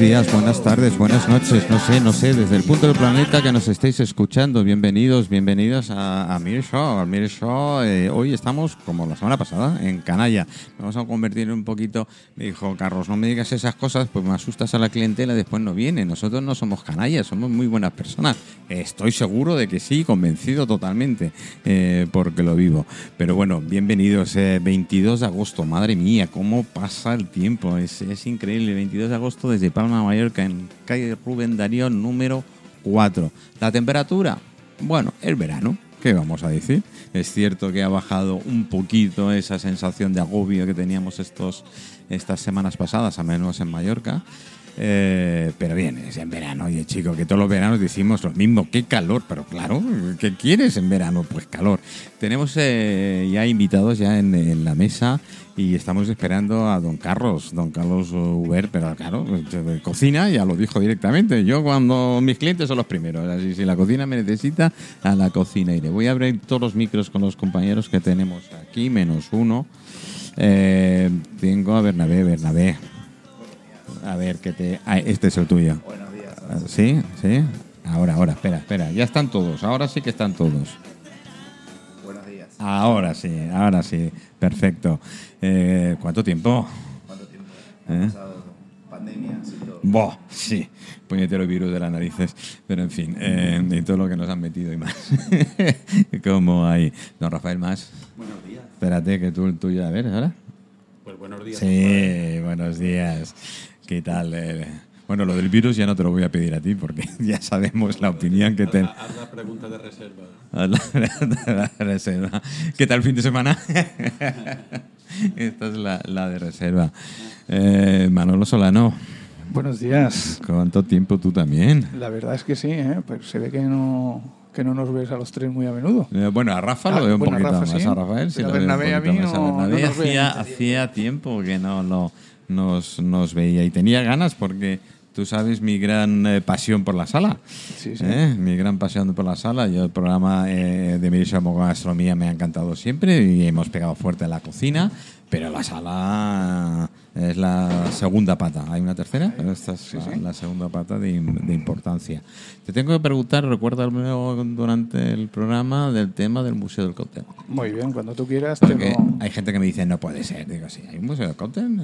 Días, buenas tardes, buenas noches, no sé, no sé, desde el punto del planeta que nos estéis escuchando, bienvenidos, bienvenidos a, a Mir Show, a Mir Show. Eh, hoy estamos, como la semana pasada, en Canalla. Vamos a convertir un poquito, me dijo Carlos, no me digas esas cosas, pues me asustas a la clientela, después no viene. Nosotros no somos canallas, somos muy buenas personas. Estoy seguro de que sí, convencido totalmente, eh, porque lo vivo. Pero bueno, bienvenidos, eh, 22 de agosto, madre mía, cómo pasa el tiempo, es, es increíble. 22 de agosto desde Palma, Mallorca, en calle Rubén Darío, número 4. La temperatura, bueno, el verano. ¿Qué vamos a decir? Es cierto que ha bajado un poquito esa sensación de agobio que teníamos estos, estas semanas pasadas, al menos en Mallorca. Eh, pero bien, es en verano, oye chico, que todos los veranos decimos lo mismo, qué calor, pero claro, ¿qué quieres en verano? Pues calor. Tenemos eh, ya invitados ya en, en la mesa y estamos esperando a don Carlos, don Carlos Uber, pero claro, de cocina ya lo dijo directamente. Yo cuando mis clientes son los primeros, así si la cocina me necesita, a la cocina iré. Voy a abrir todos los micros con los compañeros que tenemos aquí, menos uno. Eh, tengo a Bernabé, Bernabé. A ver, que te... ah, este es el tuyo. Buenos días. Ah, ¿Sí? ¿Sí? Ahora, ahora, espera, espera. Ya están todos, ahora sí que están todos. Ahora sí, ahora sí. Perfecto. Eh, ¿Cuánto tiempo? ¿Cuánto tiempo? ¿Eh? Pasado y todo. Buah, sí, puñetero virus de las narices. Pero en fin, eh, y todo lo que nos han metido y más. Como hay. Don Rafael, más. Buenos días. Espérate, que tú el tuyo, a ver, ahora. Pues buenos días. Sí, buenos días. ¿Qué tal? Bueno, lo del virus ya no te lo voy a pedir a ti porque ya sabemos la opinión que te... Haz haz la pregunta de reserva. A la, la reserva. ¿Qué tal el fin de semana? Esta es la, la de reserva. Eh, Manolo Solano, Buenos días. ¿cuánto tiempo tú también? La verdad es que sí, ¿eh? Pues se ve que no, que no nos ves a los tres muy a menudo. Eh, bueno, a Rafa Ah, lo veo un bueno, a poquito Rafa más. sí, A Rafael sí pero lo a veo un Bernabé a poquito mí más. A no- Bernabé no hacía, hacía tiempo que no lo, nos, nos veía y tenía ganas porque tú sabes mi gran eh, pasión por la sala. Sí, sí. ¿Eh? Mi gran pasión por la sala. Yo el programa eh, de Mirisa Gastronomía me ha encantado siempre y hemos pegado fuerte en la cocina, pero la sala es la segunda pata. ¿Hay una tercera? Pero esta es la, la segunda pata de, de importancia. Te tengo que preguntar, recuérdame durante el programa del tema del Museo del Cóctel. Muy bien, cuando tú quieras te Porque lo... hay gente que me dice, no puede ser. Digo, sí, hay un museo del cóctel.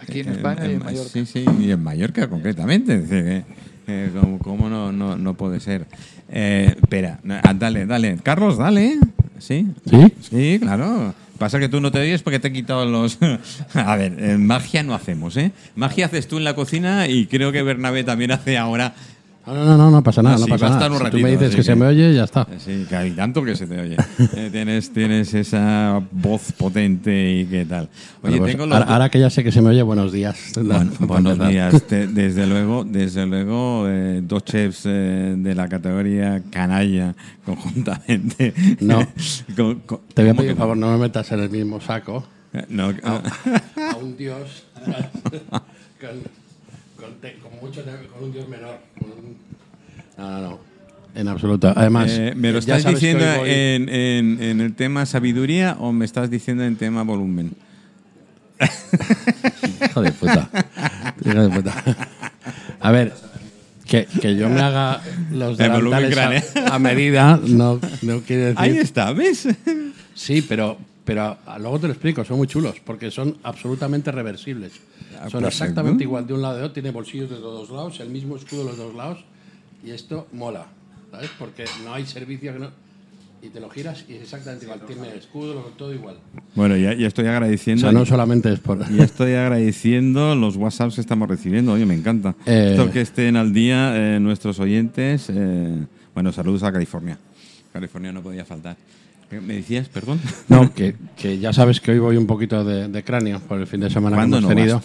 En- Aquí en España y en Mallorca. Sí, sí, y en Mallorca concretamente. Que, eh, ¿cómo, cómo no, no, no puede ser? Eh, espera, ah, dale, dale. Carlos, dale. ¿Sí? ¿Sí? Sí, claro. Pasa que tú no te oyes porque te he quitado los... A ver, eh, magia no hacemos, ¿eh? Magia haces tú en la cocina y creo que Bernabé también hace ahora... No, no, no, no, no pasa nada, Ah, no sí, pasa va a nada. un Si tú ratito, me dices que, se me oye, ya está. Sí, que hay tanto que se te oye. Eh, tienes, tienes esa voz potente y qué tal. Oye, Bueno, pues, tengo ahora, ahora que ya sé que se me oye, buenos días. Bueno, buenos días. Te- desde luego, desde luego, eh, dos chefs eh, de la categoría canalla conjuntamente. No. Con- con- Te voy a ¿cómo pedir, por favor, no me metas en el mismo saco. no? No, A un dios. con, con como mucho con un dios menor. con un- No, no, no. En absoluto. Además, eh, ¿Me lo estás diciendo en, en- en el tema sabiduría o me estás diciendo en tema volumen? Hijo de puta. Hijo de puta. A ver, que, que yo me haga los delantales cráneo. a, a medida no, no quiere decir... Ahí está, ¿ves? Sí, pero, pero a- luego te lo explico, son muy chulos, porque son absolutamente reversibles. Ah, son exactamente igual de un lado de otro, tiene bolsillos de los dos lados, el mismo escudo de los dos lados, y esto mola, ¿sabes? Porque no hay servicio que no... Y te lo giras y es exactamente igual, tiene escudo, todo igual. Bueno, ya, ya estoy O agradeciendo. sea, no solamente es por... Ya estoy agradeciendo los WhatsApps que estamos recibiendo. Oye, me encanta. Eh. Esto que estén al día eh, nuestros oyentes. eh, bueno, saludos a California. California no podía faltar. ¿Qué ¿Me decías, perdón? No, que, que ya sabes que hoy voy un poquito de, de cráneo por el fin de semana que ¿Cuándo hemos no tenido,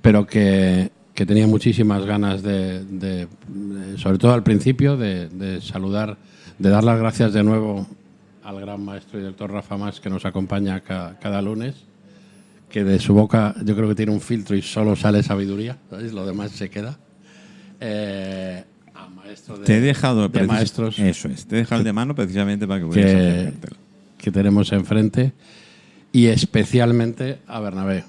pero que, que tenía muchísimas ganas de, sobre todo al principio, de, de saludar, de dar las gracias de nuevo al gran maestro y doctor Rafa Más que nos acompaña ca- cada lunes, que de su boca yo creo que tiene un filtro y solo sale sabiduría, ¿sabes? lo demás se queda. Eh, a maestro de, Te he dejado de maestros Eso es. Te he dejado el de mano precisamente para que que. Que tenemos enfrente y especialmente a Bernabé,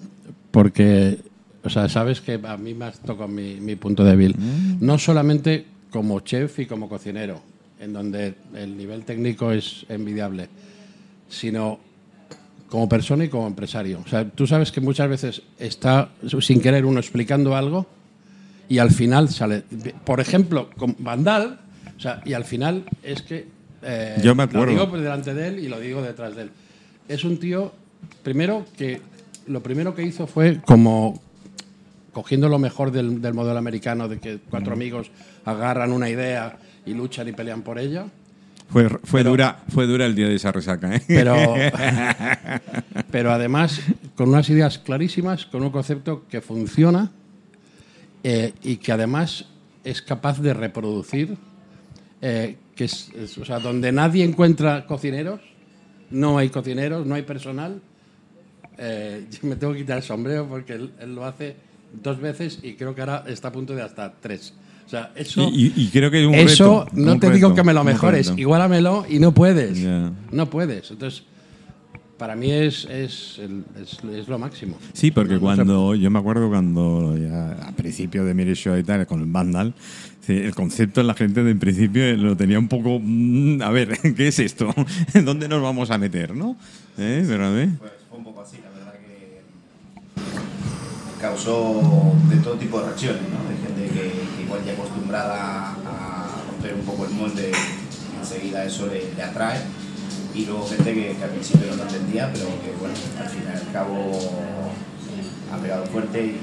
porque o sea, sabes que a mí me has tocado mi, mi punto débil. No solamente como chef y como cocinero, en donde el nivel técnico es envidiable, sino como persona y como empresario. O sea, tú sabes que muchas veces está sin querer uno explicando algo y al final sale. Por ejemplo, con Vandal, o sea, y al final es que. Eh, Yo me acuerdo. Lo digo delante de él y lo digo detrás de él. Es un tío, primero, que lo primero que hizo fue como cogiendo lo mejor del, del modelo americano, de que cuatro amigos agarran una idea y luchan y pelean por ella. Fue, fue, Pero- dura, fue dura el día de esa resaca, ¿eh? Pero, pero además con unas ideas clarísimas, con un concepto que funciona eh, y que además es capaz de reproducir, eh, que es, es- o sea, donde nadie encuentra cocineros, no hay cocineros, no hay personal. eh, yo me tengo que quitar el sombrero porque él, él lo hace dos veces y creo que ahora está a punto de hasta tres. O sea, eso... Y, y- y creo que es un Eso reto, no un te digo que me lo mejores, igualamelo y no puedes. No puedes. Entonces, para mí es, es, el- es- es lo máximo. Sí, porque No- no se- cuando yo me acuerdo cuando ya a principio de Mire Show y tal con el Vandal, el concepto la gente de en principio lo tenía un poco mm, a ver, ¿qué es esto? ¿Dónde nos vamos a meter, no? ¿Eh? Pero a ver. Pues fue un poco así, la verdad que causó de todo tipo de reacciones, ¿no? De gente que, que igual ya acostumbrada a romper un poco el molde, enseguida eso le, le atrae. Y luego gente que, que al principio no lo entendía, pero que bueno, al fin y al cabo ha pegado fuerte y,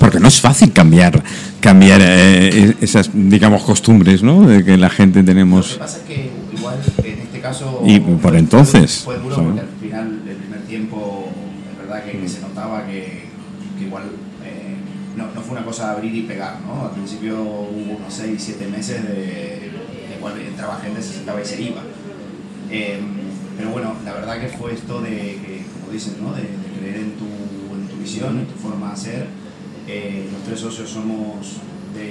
Porque no es fácil cambiar cambiar eh, esas digamos costumbres, ¿no? De que la gente Lo que tenemos pasa es que igual en este caso. Y por entonces, Fue duro ¿sabes? porque al final, el primer tiempo, es verdad que, que se notaba que, que igual eh, no, no fue una cosa de abrir y pegar, ¿no? Al principio hubo unos 6, 7 meses de. de igual entraba gente, se sentaba y se iba. Eh, pero bueno, la verdad que fue esto de que, como dicen, ¿no? De, de creer en tu, en tu visión, en tu forma de hacer. Eh, los tres socios somos de,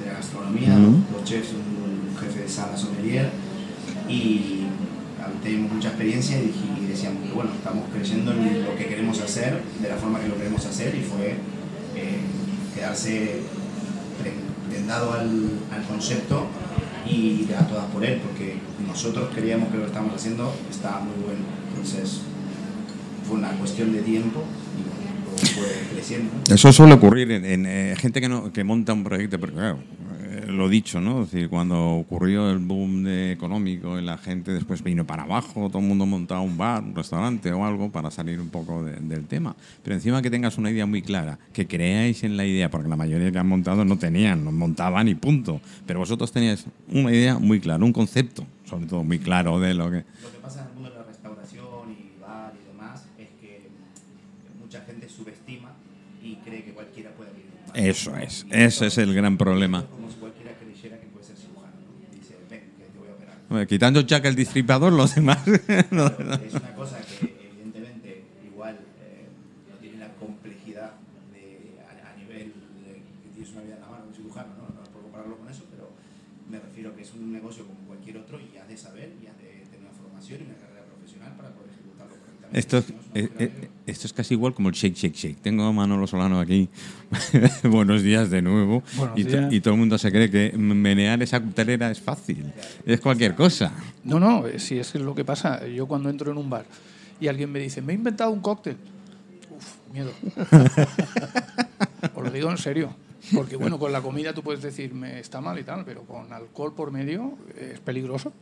de la gastronomía, Ujú. dos chefs, un jefe de sala sommelier y tenemos mucha experiencia y, decíamos que bueno, estamos creyendo en lo que queremos hacer, de la forma que lo queremos hacer y fue eh, quedarse pre- prendado al, al concepto y a todas por él, porque nosotros creíamos que lo que estábamos haciendo estaba muy bueno. Entonces fue una cuestión de tiempo y fue creciendo. Eso suele ocurrir en, eh, gente que, no, que monta un proyecto, porque claro, eh, lo dicho, ¿no? Decir, cuando ocurrió el boom de económico y la gente después vino para abajo, todo el mundo montaba un bar, un restaurante o algo para salir un poco de- del tema. Pero encima que tengas una idea muy clara, que creáis en la idea, porque la mayoría que han montado no tenían, no montaban y punto. Pero vosotros teníais una idea muy clara, un concepto, sobre todo muy claro de lo que... Lo que pasa en el mundo de la restauración y bar y demás es que mucha gente subestima y cree que cualquiera puede abrir un bar. Eso es, Y ese es el gran problema. Como si cualquiera creyera que puede ser cirujano. dice, ven, que te voy a operar. Bueno, Quitando Jack el distripador, los demás... no- Es una cosa que evidentemente igual eh, no tiene la complejidad de, a, a nivel de que tienes una vida en la mano, un cirujano, ¿no? no puedo compararlo con eso, pero me refiero que es un negocio como cualquier otro y has de saber y has de tener una formación y una carrera profesional para poder ejecutarlo correctamente. Esto eh, eh, esto es casi igual como el shake, shake, shake. Tengo a Manolo Solano aquí. Buenos días de nuevo. Y, to- días. y todo el mundo se cree que menear esa cutelera es fácil. Es cualquier cosa. No, no, eh, si es lo que pasa. Yo cuando entro en un bar y alguien me dice, me he inventado un cóctel. Uf, miedo. Os lo digo en serio. Porque bueno, con la comida tú puedes decir, me está mal y tal, pero con alcohol por medio es peligroso.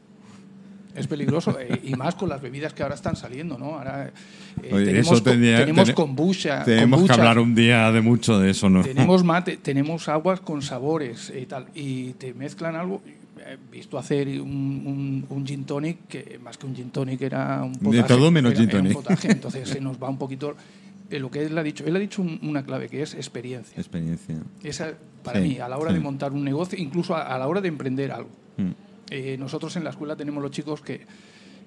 Es peligroso. eh, y más con las bebidas que ahora están saliendo, ¿no? Ahora eh, Oye, tenemos, eso tenemos tene- kombucha. Tenemos que hablar un día de mucho de eso, ¿no? tenemos mate, tenemos aguas con sabores y tal, y te mezclan algo. He visto hacer un, un, un gin tonic que más que un gin tonic era un potaje. todo menos era- gin tonic. potaje, entonces se nos va un poquito eh, lo que él ha dicho. Él ha dicho un- una clave que es experiencia. Experiencia. Esa, para Sí, mí, a la hora sí. de montar un negocio, incluso a, a la hora de emprender algo. Mm. Eh, nosotros en la escuela tenemos los chicos que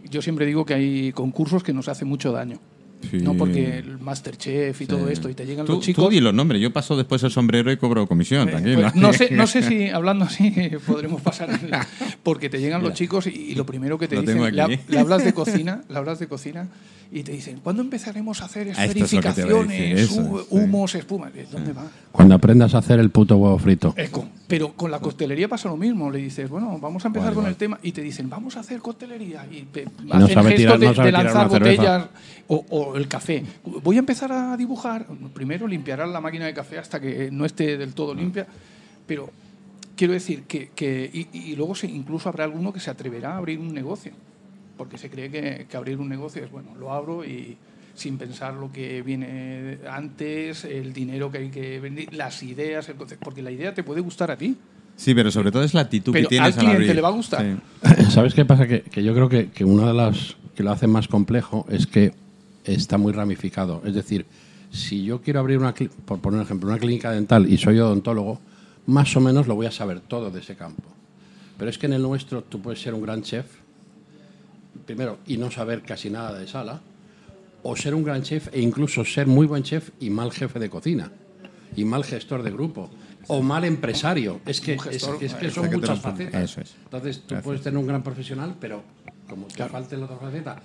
yo siempre digo que hay concursos que nos hacen mucho daño. Sí. No porque el Masterchef y todo esto, y te llegan Tú, los chicos. tú di los nombres, yo paso después el sombrero y cobro comisión, Eh, tranquilo. pues no, sé, no sé si hablando así podremos pasar. el- Porque te llegan los chicos y, y lo primero que te Lo dicen, tengo le, le hablas de cocina, le hablas de cocina y te dicen, ¿cuándo empezaremos a hacer Ah, a decir, esferificaciones, eso, hu- sí. humos, espumas? ¿Dónde va? Cuando aprendas a hacer el puto huevo frito. Eco. Pero con la coctelería pasa lo mismo. Le dices, bueno, vamos a empezar con el tema y te dicen, vamos a hacer coctelería. Y te hacen gestos tirar- de, lanzar botellas o, o el café. Voy a empezar a dibujar. Primero limpiarán la máquina de café hasta que no esté del todo limpia. Pero quiero decir que, que- y, y luego se- incluso habrá alguno que se atreverá a abrir un negocio. Porque se cree que, que abrir un negocio es, bueno, lo abro y sin pensar lo que viene antes, el dinero que hay que vender, las ideas, el concepto. Porque la idea te puede gustar a ti. Sí, pero sobre todo es la actitud Pero que tienes al cliente abrir. le va a gustar. Sí. ¿Sabes qué pasa? Que, que yo creo que, que una de las que lo hace más complejo es que está muy ramificado. Es decir, si yo quiero abrir una, por poner un ejemplo, una clínica dental y soy odontólogo, más o menos lo voy a saber todo de ese campo. Pero es que en el nuestro tú puedes ser un gran chef, primero, y no saber casi nada de sala, o ser un gran chef e incluso ser muy buen chef y mal jefe de cocina, y mal gestor de grupo, o mal empresario. Es que, gestor, es, es que son muchas facetas. Eso es. Entonces tú Gracias. puedes tener un gran profesional, pero como te falte la otra faceta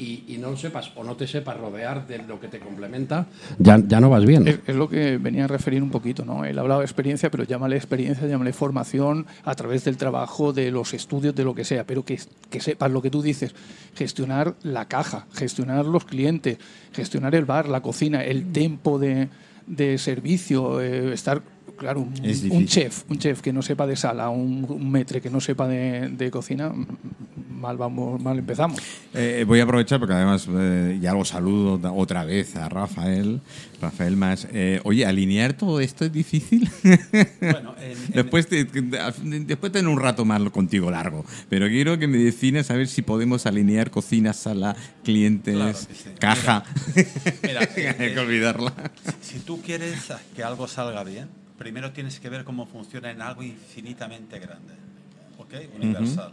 y, y no lo sepas o no te sepas rodear de lo que te complementa, ya, ya no vas bien. Es, es lo que venía a referir un poquito, ¿no? Él hablaba de experiencia, pero llámale experiencia, llámale formación a través del trabajo, de los estudios, de lo que sea, pero que, que sepas lo que tú dices, gestionar la caja, gestionar los clientes, gestionar el bar, la cocina, el tiempo de, de servicio, eh, estar, claro, un, chef, un chef que no sepa de sala, un, un metre que no sepa de, de cocina, mal vamos, mal empezamos. Eh, voy a aprovechar porque además eh, ya lo saludo otra vez a Rafael, Rafael más. Eh, oye, alinear todo esto es difícil. Bueno, en- en- después, te- después tener un rato más contigo largo, pero quiero que me defines a ver si podemos alinear cocina, sala, clientes, Claro que sí. caja. Mira, Hay que eh, olvidarla. Si tú quieres que algo salga bien, primero tienes que ver cómo funciona en algo infinitamente grande, ¿ok? Universal.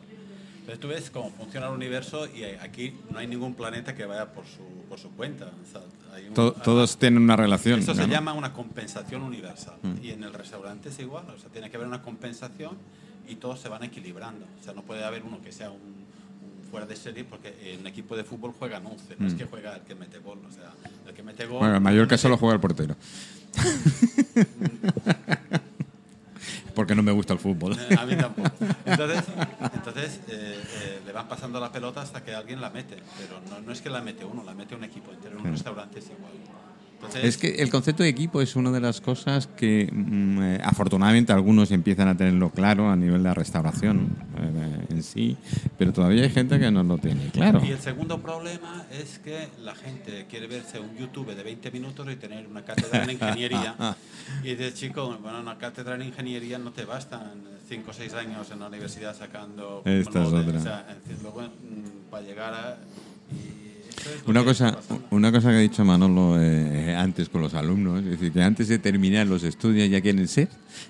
Entonces tú ves cómo funciona el universo y aquí no hay ningún planeta que vaya por su, por su cuenta. O sea, hay un- To- todos tienen una relación. Eso se llama una compensación universal. Y en el restaurante es igual. O sea, tiene que haber una compensación y todos se van equilibrando. O sea, no puede haber uno que sea un, un fuera de serie porque en un equipo de fútbol juegan 11. No es que juega el que mete gol. O sea, el que mete gol... Bueno, en Mallorca solo juega el portero. Porque no me gusta el fútbol. Eh, A mí tampoco. Entonces, entonces eh, eh, le van pasando la pelota hasta que alguien la mete. Pero no, no es que la mete uno, la mete un equipo entero. En un restaurante es igual. Entonces, Es que el concepto de equipo es una de las cosas que mm, eh, afortunadamente algunos empiezan a tenerlo claro a nivel de la restauración eh, en sí, pero todavía hay gente que no lo tiene claro. Y el segundo problema es que la gente quiere verse un YouTube de 20 minutos y tener una cátedra en ingeniería. y dices, chico, bueno, una cátedra en ingeniería no te bastan 5 o 6 años en la universidad sacando... Esta es otra. O sea, luego, mm, para llegar a... y Una cosa, una cosa que ha dicho Manolo eh, antes con los alumnos, es decir, que antes de terminar los estudios ya quieren ser,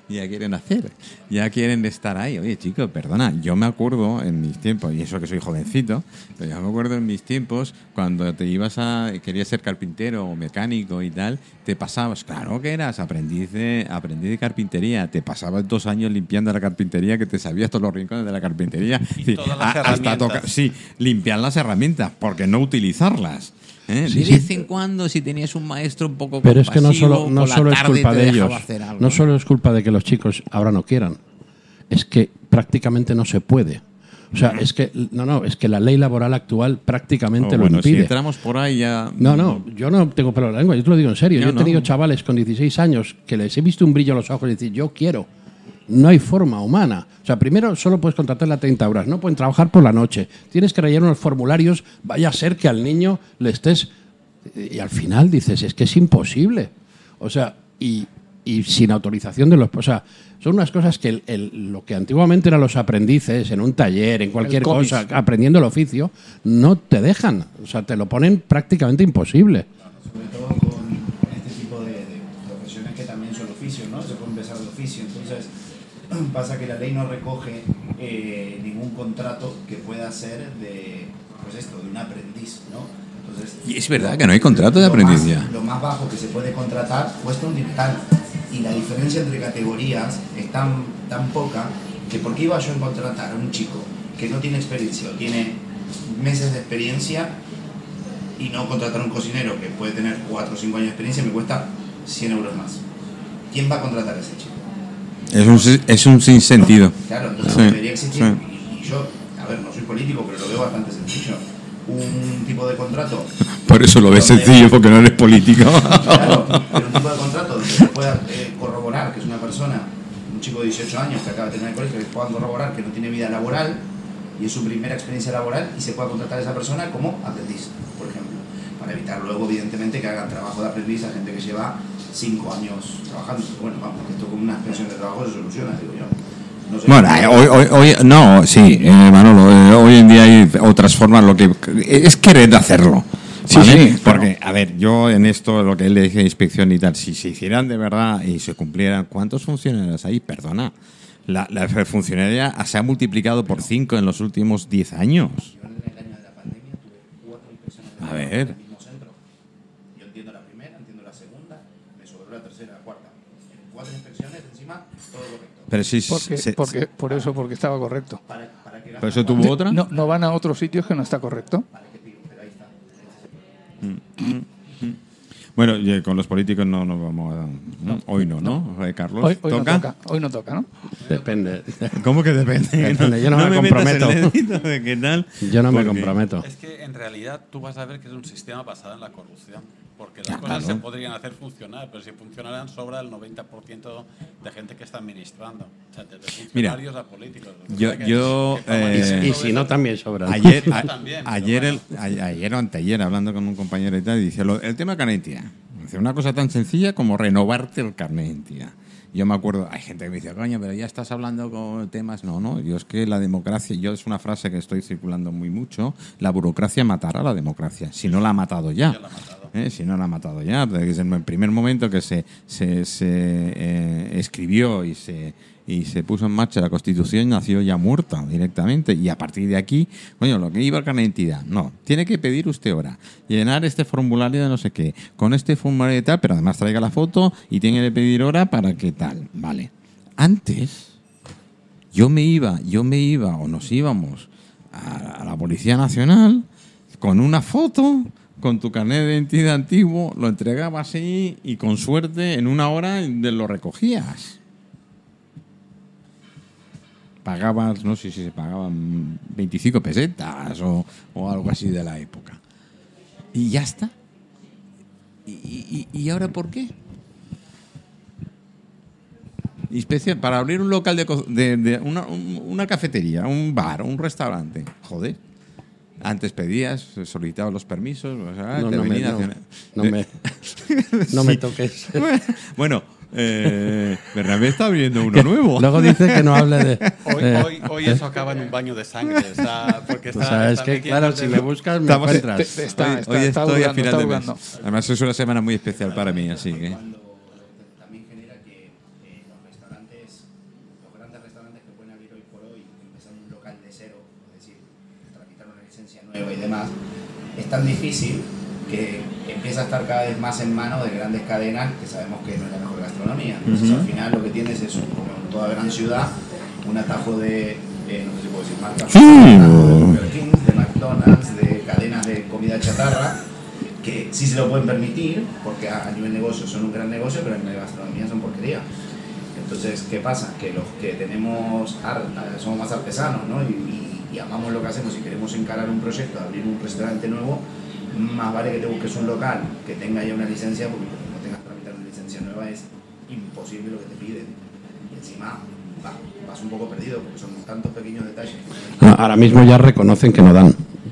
ya quieren hacer, ya quieren estar ahí. Oye, chico, perdona, yo me acuerdo en mis tiempos, y eso que soy jovencito, pero yo me acuerdo en mis tiempos cuando te ibas a, querías ser carpintero o mecánico y tal, te pasabas, claro que eras aprendiz de, aprendiz de carpintería, te pasabas dos años limpiando la carpintería, que te sabías todos los rincones de la carpintería. Y Sí, todas las a- hasta herramientas. toca- sí, limpiar las herramientas, porque no utilizarlas. ¿eh? Sí, de sí. vez en cuando, si tenías un maestro un poco Pero es que no solo, no solo es culpa de ellos, algo. no solo es culpa de que los chicos ahora no quieran, es que prácticamente no se puede. O sea, es que no, no, es que la ley laboral actual prácticamente Oh, lo bueno, si impide. entramos por ahí ya... No, no, yo no tengo pelo la lengua, yo te lo digo en serio. Yo yo he no. tenido chavales con 16 años que les he visto un brillo en los ojos y decir, yo quiero. No hay forma humana. O sea, primero solo puedes contratarle a 30 horas, no pueden trabajar por la noche. Tienes que rellenar unos formularios, vaya a ser que al niño le estés... Y al final dices, es que es imposible. O sea, y, y sin autorización de los... O sea, son unas cosas que el- el- lo que antiguamente eran los aprendices en un taller, en cualquier cosa, aprendiendo el oficio, no te dejan. O sea, te lo ponen prácticamente imposible. sobre pasa que la ley no recoge eh, ningún contrato que pueda ser de, pues esto, de un aprendiz, ¿no? Entonces, Y es verdad que no hay contrato de lo más- aprendizaje. Lo más bajo que se puede contratar cuesta un dineral. Y la diferencia entre categorías es tan, tan poca que ¿por qué iba yo a contratar a un chico que no tiene experiencia o tiene meses de experiencia y no contratar a un cocinero que puede tener 4 o 5 años de experiencia me cuesta 100 euros más? ¿Quién va a contratar a ese chico? Es un, es un sinsentido. Claro, entonces Sí, debería existir, sí. y, y yo, a ver, no soy político, pero lo veo bastante sencillo, un tipo de contrato Por eso lo ves sencillo, porque no eres político. Claro, pero un tipo de contrato donde se pueda eh, corroborar que es una persona, un chico de 18 años que acaba de terminar el colegio, que puedan corroborar que no tiene vida laboral y es su primera experiencia laboral y se pueda contratar a esa persona como aprendiz, por ejemplo. Para evitar luego, evidentemente, que hagan trabajo de aprendiz a gente que lleva 5 años trabajando. Pero bueno, vamos, esto con una extensión de trabajo se soluciona, digo yo. No sé. Bueno, eh, hoy, hoy, hoy- no, sí, eh, Manolo, eh, hoy en día hay otras formas, lo que es querer hacerlo. Sí, ¿vale? sí, Porque, a ver, yo en esto, lo que él le dije de inspección y tal, si se hicieran de verdad y se cumplieran, ¿cuántos funcionarios hay? Perdona, la, la funcionaria se ha multiplicado por 5 en los últimos 10 años. Yo en el año de la pandemia tuve cuatro inspecciones de A trabajo ver. en el mismo centro. Yo entiendo la primera, entiendo la segunda, me sobró la tercera, la cuarta. En cuatro inspecciones encima, todo correcto. Pero sí, Porque, se- porque, por eso, porque estaba correcto. ¿Para, para qué ¿Pero eso tuvo otra? No, no van a otros sitios que no está correcto. ¿Para qué pido? Pero ahí está. Bueno, y con los políticos no nos vamos a... ¿no? Hoy no, ¿no? Eh, Carlos, Hoy, hoy no ¿toca? toca. Hoy no toca, ¿no? Depende. ¿Cómo que depende? Depende, yo no me metas en comprometo. qué tal. Yo no me comprometo. Es que en realidad tú vas a ver que es un sistema basado en la corrupción. Porque las Ya, cosas claro. se podrían hacer funcionar, pero si funcionaran sobra el 90% de gente que está administrando. O sea, desde funcionarios a políticos. yo- que- que eh, Y si no, también sobra. Ayer, a- También, ayer, el, ayer o anteayer, hablando con un compañero y tal, dice lo- el tema carne de. Dice una cosa tan sencilla como renovarte el carnet de. Yo me acuerdo, hay gente que me dice, coño, pero ya estás hablando con temas. No, no, yo es que la democracia, yo es una frase que estoy circulando muy mucho, la burocracia matará a la democracia, si no la ha matado ya. Ya la ha matado. ¿eh? si no la ha matado ya. Desde el primer momento que se, se, se, eh, escribió y se, y se puso en marcha la Constitución, nació ya muerta directamente. Y a partir de aquí, bueno, lo que iba a carnet de identidad, no, tiene que pedir usted ahora, llenar este formulario de no sé qué, con este formulario de tal, pero además traiga la foto y tiene que pedir hora para que tal. Vale. Antes, yo me iba, yo me iba o nos íbamos a, a la Policía Nacional con una foto, con tu carnet de identidad antiguo, lo entregabas ahí y con suerte en una hora lo recogías. Pagabas, no sé si se pagaban 25 pesetas o, o algo así de la época. Y ya está. ¿Y, y- y ahora por qué? Especial, para abrir un local de, de- de una, un- una cafetería, un bar, un restaurante. Joder. Antes pedías, solicitabas los permisos, o sea, No, te no me- venía no, hacia- no me, no me toques. Bueno, eh, Bernabé está abriendo uno nuevo. Luego dice que no hable de. Hoy, eh, hoy, hoy eso acaba en un baño de sangre. O sea, porque o está, sea, es está que, claro, si me buscas, me Estamos- encuentras. Te- te- está, hoy está, hoy está estoy a hurgando, final está de mes. Además es una semana muy especial para mí, así que... Cuando también genera que eh, los restaurantes, los grandes restaurantes que pueden abrir hoy por hoy, empezar un local de cero, es decir, tramitar una licencia nueva y demás, es tan difícil que empieza a estar cada vez más en manos de grandes cadenas que sabemos que no es la mejor gastronomía. Entonces al final lo que tienes es, como en toda gran ciudad, un atajo de, eh, no sé si puedo decir marcas, Sí. de Burger King, de McDonald's, de cadenas de comida chatarra, que sí se lo pueden permitir, porque a, nivel negocio son un gran negocio, pero en la gastronomía son porquería. Entonces, ¿qué pasa? Que los que tenemos ar- eh, somos más artesanos, ¿no? Y, y- y amamos lo que hacemos y queremos encarar un proyecto, abrir un restaurante nuevo, más vale que te busques un local que tenga ya una licencia, porque como no tengas que tramitar una licencia nueva es imposible lo que te piden. Y encima va- vas un poco perdido, porque son tantos pequeños detalles. Ah, Ahora mismo ya reconocen que no dan.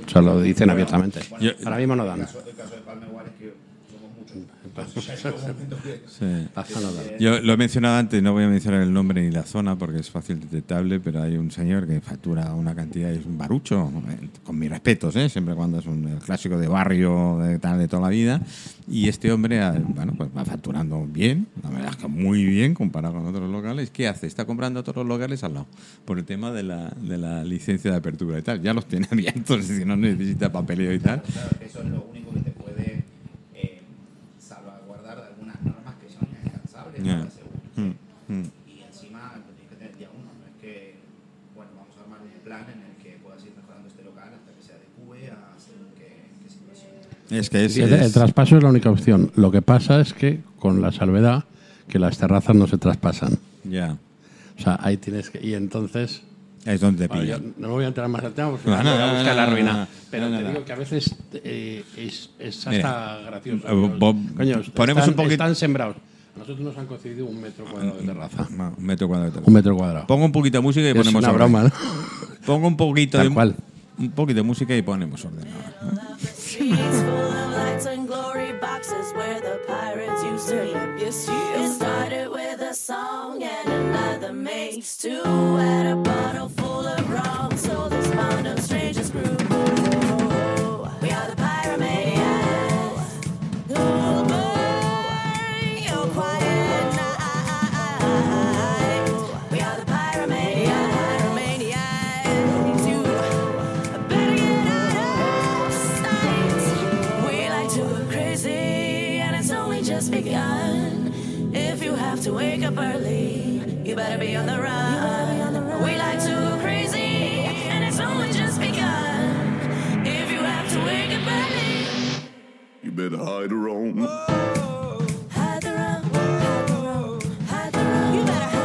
O sea, lo dicen abiertamente. Ahora mismo no dan. caso, el caso de Palma igual es que somos muchos. Entonces que... Sí. Yo lo he mencionado antes, no voy a mencionar el nombre ni la zona porque es fácil detectable, pero hay un señor que factura una cantidad, es un barucho, eh, con mis respetos, ¿eh? siempre cuando es un clásico de barrio de, tal, de toda la vida, y este hombre ah, bueno, pues va facturando bien, la verdad es que muy bien comparado con otros locales. ¿Qué hace? Está comprando otros locales al lado, por el tema de la, de la licencia de apertura y tal. Ya los tiene abiertos, es decir, no necesita papeleo y tal. Claro, eso es lo único que yeah. es seguro. Mm, mm. Y encima pues, tienes que tener día uno, no es que, bueno, vamos a armar un plan en el que puedas ir mejorando este local hasta que se adecue a según qué, qué situación. Es que es, el, es... el, traspaso es la única opción. Lo que pasa es que, con la salvedad, que las terrazas no se traspasan. Ya. Yeah. O sea, ahí tienes que. Y entonces. Es donde te pillan. Bueno, no me voy a entrar más al tema porque no, no, voy a buscar no, la ruina. Pero te digo que a veces eh, es, es, hasta Mira, gracioso. Eh, Bo, coño, ponemos están, un poquito. Están sembrados. Nosotros nos han concedido un metro cuadrado de terraza. No, un metro cuadrado. de Un terraza. metro cuadrado. Pongo un poquito de música y Es ponemos una orden. broma, ¿no? Pongo un poquito Tal de cual. un poquito de música y ponemos orden. Rum. You better hide.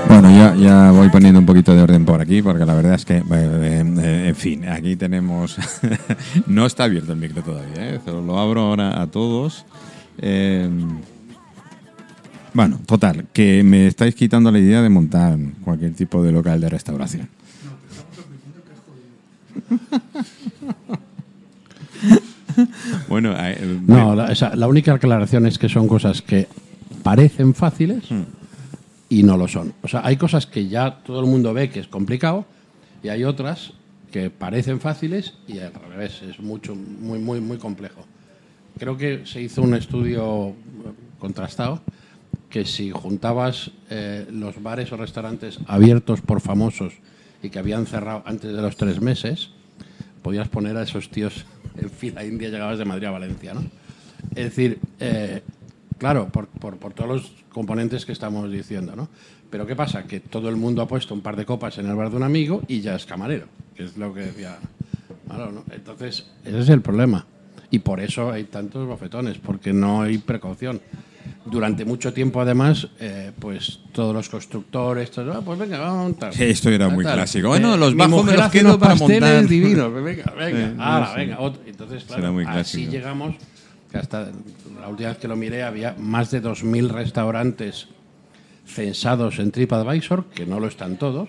Bueno, ya, ya voy poniendo un poquito de orden por aquí, porque la verdad es que, eh, eh, en fin, aquí tenemos... no está abierto el micro todavía, ¿eh? Pero lo abro ahora a todos. Eh, bueno, total, que me estáis quitando la idea de montar cualquier tipo de local de restauración. bueno, eh, No, la, esa- la única aclaración es que son cosas que parecen fáciles y no lo son. O sea, hay cosas que ya todo el mundo ve que es complicado y hay otras que parecen fáciles y al revés, es mucho, muy, muy, muy complejo. Creo que se hizo un estudio eh, contrastado que si juntabas eh, los bares o restaurantes abiertos por famosos y que habían cerrado antes de los tres meses, podías poner a esos tíos en fila india llegabas de Madrid a Valencia, ¿no? Es decir, eh, claro, por, por- por todos los componentes que estamos diciendo, ¿no? Pero ¿qué pasa? Que todo el mundo ha puesto un par de copas en el bar de un amigo y ya es camarero, que es lo que decía. Entonces, ese es el problema. Y por eso hay tantos bofetones, porque no hay precaución. Durante mucho tiempo, además, eh, pues todos los constructores, todos, "Ah, pues venga, vamos a montar. Sí, esto era muy tal. clásico. Bueno, los bajos me los quedo para montar. divinos. pues venga, venga, Sí, ahora, sí. venga. otro. Entonces, claro, muy así llegamos que hasta la última vez que lo miré había más de 2.000 restaurantes censados en TripAdvisor, que no lo están todos,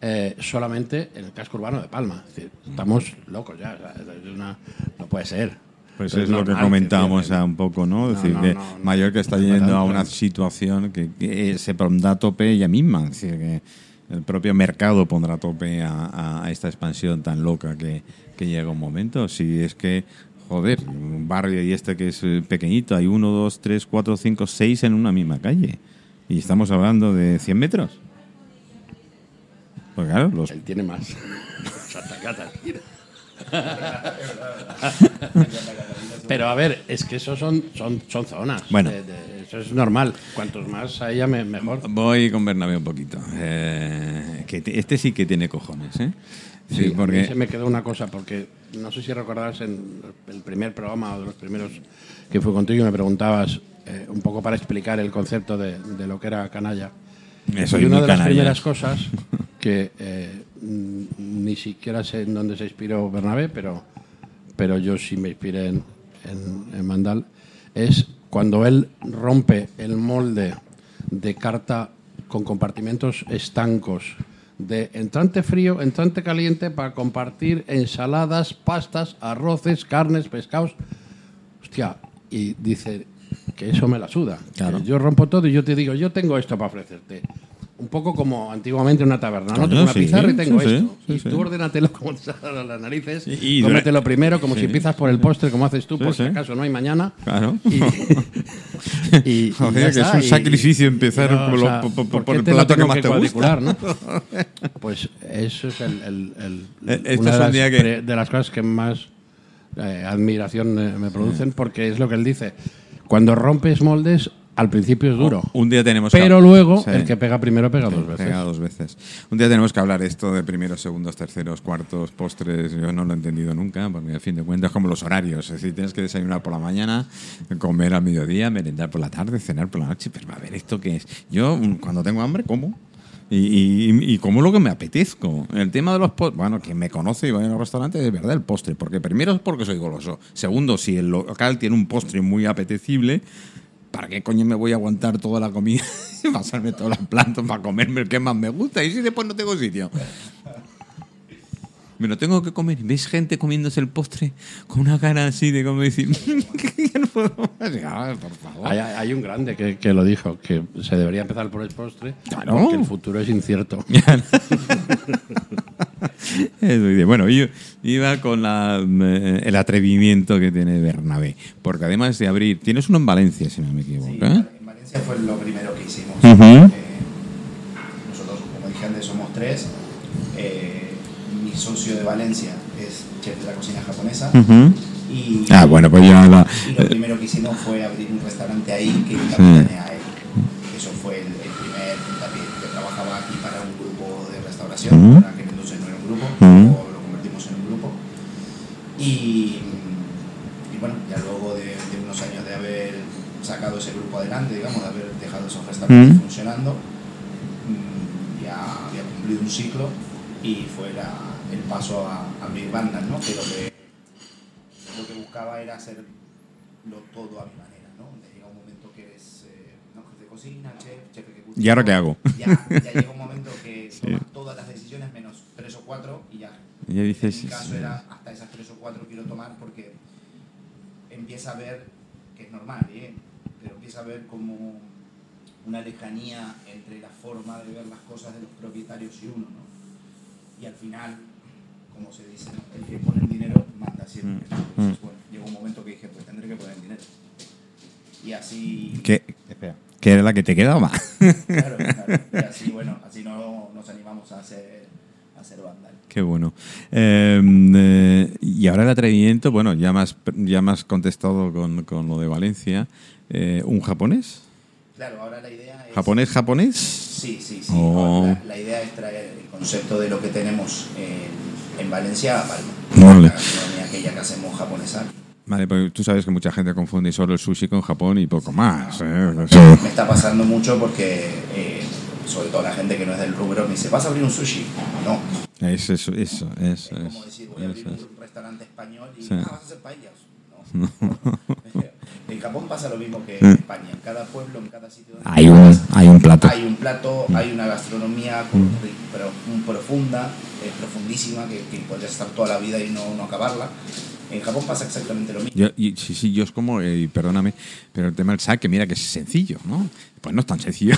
eh, solamente en el casco urbano de Palma. Es decir, estamos locos ya. o sea, es una- no puede ser. Pues es lo que comentábamos a un poco, ¿no? Es No, decir, no, que. Mallorca está No yendo a una situación que, que se pondrá a tope ella misma. Es decir, que el propio mercado pondrá a tope a, a esta expansión tan loca que, que llega un momento. Si es que, joder, un barrio y este que es eh, pequeñito, hay uno, dos, tres, cuatro, cinco, seis en una misma calle. Y estamos hablando de 100 metros. Pues claro, los Él tiene más. Santa. Pero a ver, es que eso son, son, son zonas. Bueno. De- de- eso es normal. Cuantos más a ella, me- mejor. Voy con Bernabé un poquito. Eh, que te- este sí que tiene cojones, ¿eh? Sí, Sí, a mí porque se me quedó una cosa, porque no sé si recordarás en el primer programa o de los primeros que fue contigo y me preguntabas eh, un poco para explicar el concepto de, de lo que era canalla. Soy y una de las canalla. primeras cosas que eh, ni siquiera sé en dónde se inspiró Bernabé, pero, pero yo sí me inspiré en, en- en Mandal, es cuando él rompe el molde de carta con compartimentos estancos de entrante frío, entrante caliente para compartir ensaladas, pastas, arroces, carnes, pescados. Hostia, y dice que eso me la suda. Claro. Yo rompo todo y yo te digo, yo tengo esto para ofrecerte. Un poco como antiguamente en una taberna, ¿no? Tengo una sí, pizarra y tengo sí, esto. sí, y tú ordénatelo como te salgan las narices, Y- cómetelo primero, como si empiezas por el postre, como haces tú, por si acaso no hay mañana. Claro. Y, y- que es un sacrificio empezar no, por o sea, por- por- ¿por el plato que más te gusta? ¿no? Pues eso es el, el- el- Eh, esto una es de las, día que- de las cosas que más eh, admiración me producen, porque es lo que él dice. Cuando rompes moldes, al principio es duro. Un día tenemos Pero que... luego, Sí. el que pega primero pega dos veces. Pega dos veces. Un día tenemos que hablar esto de primeros, segundos, terceros, cuartos, postres. Yo no lo he entendido nunca, porque al fin de cuentas, como los horarios. Es decir, tienes que desayunar por la mañana, comer al mediodía, merendar por la tarde, cenar por la noche. Pero a ver, ¿esto qué es? Yo, mm, cuando tengo hambre, como. Y, y, y como lo que me apetezco. El tema de los postres, bueno, quien me conoce y va a un restaurante, es verdad, el postre. Porque primero es porque soy goloso. Segundo, si el local tiene un postre muy apetecible, ¿para qué coño me voy a aguantar toda la comida y pasarme todos los platos para comerme el que más me gusta? Y si después no tengo sitio. Me lo tengo que comer. ¿Ves gente comiéndose el postre con una cara así de como decir, que ya no puedo más? Por favor. Hay, hay un grande que, que lo dijo, que se debería empezar por el postre, Claro. porque el futuro es incierto. Bueno, yo iba con la, el atrevimiento que tiene Bernabé. Porque además de abrir, tienes uno en Valencia, si no me equivoco. Sí, ¿eh? en Valencia fue lo primero que hicimos. Eh, nosotros, como dije antes, somos tres. Eh, socio de Valencia es chef de la cocina japonesa. Ujú. y, Ah, bueno, pues ya la. y lo primero que hicimos fue abrir un restaurante ahí que Sí. capitanea a él. Eso fue el, el primer puntapié. Yo trabajaba aquí para un grupo de restauración, Ujú. para aquel entonces no era un grupo, Ujú. luego lo convertimos en un grupo. Y, y bueno, ya luego de, de unos años de haber sacado ese grupo adelante, digamos, de haber dejado esos restaurantes funcionando, mm, ya había cumplido un ciclo y fue la- el paso a abrir bandas, ¿no? Que lo que, lo que buscaba era hacerlo todo a mi manera, ¿no? Llega un momento que eres eh, ¿no? jefe de cocina, chef, chef ejecutivo. ¿Y ahora qué hago? Ya, ya llega un momento que tomas todas las decisiones menos tres o cuatro y ya. Ya dices. En mi caso era hasta esas tres o cuatro quiero tomar porque empieza a ver, que es normal, ¿eh? pero empieza a ver como una lejanía entre la forma de ver las cosas de los propietarios y uno, ¿no? Y al final, como se dice, ¿no? el que pone el dinero manda siempre. Mm. Entonces, bueno, llegó un momento que dije, pues tendré que poner el dinero. Y así... ¿Qué? Espera. ¿Qué era la que te quedaba? Claro, claro. Y así, bueno, así no nos animamos a hacer, a hacer banda. Qué bueno. Eh, eh, y ahora el atrevimiento, bueno, ya has, ya me has contestado con, con lo de Valencia. Eh, ¿Un japonés? Claro, ahora la idea es... ¿Japonés, japonés? Sí, sí, sí. Oh. La, la idea es traer el concepto de lo que tenemos en, en Valencia a Palma. Vale. La gastronomía aquella que hacemos japonesa. Vale, porque tú sabes que mucha gente confunde solo el sushi con Japón y poco más. ¿eh? Me está pasando mucho porque, eh, sobre todo la gente que no es del rubro, me dice, ¿vas a abrir un sushi? No. Es eso, eso, eso, Es como eso, decir, voy a abrir eso es. un restaurante español y Sí. ah, vas a hacer paellas. No. en Japón pasa lo mismo que en España. En cada pueblo, en cada sitio donde Hay un, hay un plato. hay un plato, hay una gastronomía muy profunda, eh, profundísima, que, que podrías estar toda la vida y no, no acabarla. En Japón pasa exactamente lo mismo. Yo- y- sí, sí, yo es como, eh, perdóname, pero el tema del sake, mira que es sencillo, ¿no? Pues no es tan sencillo.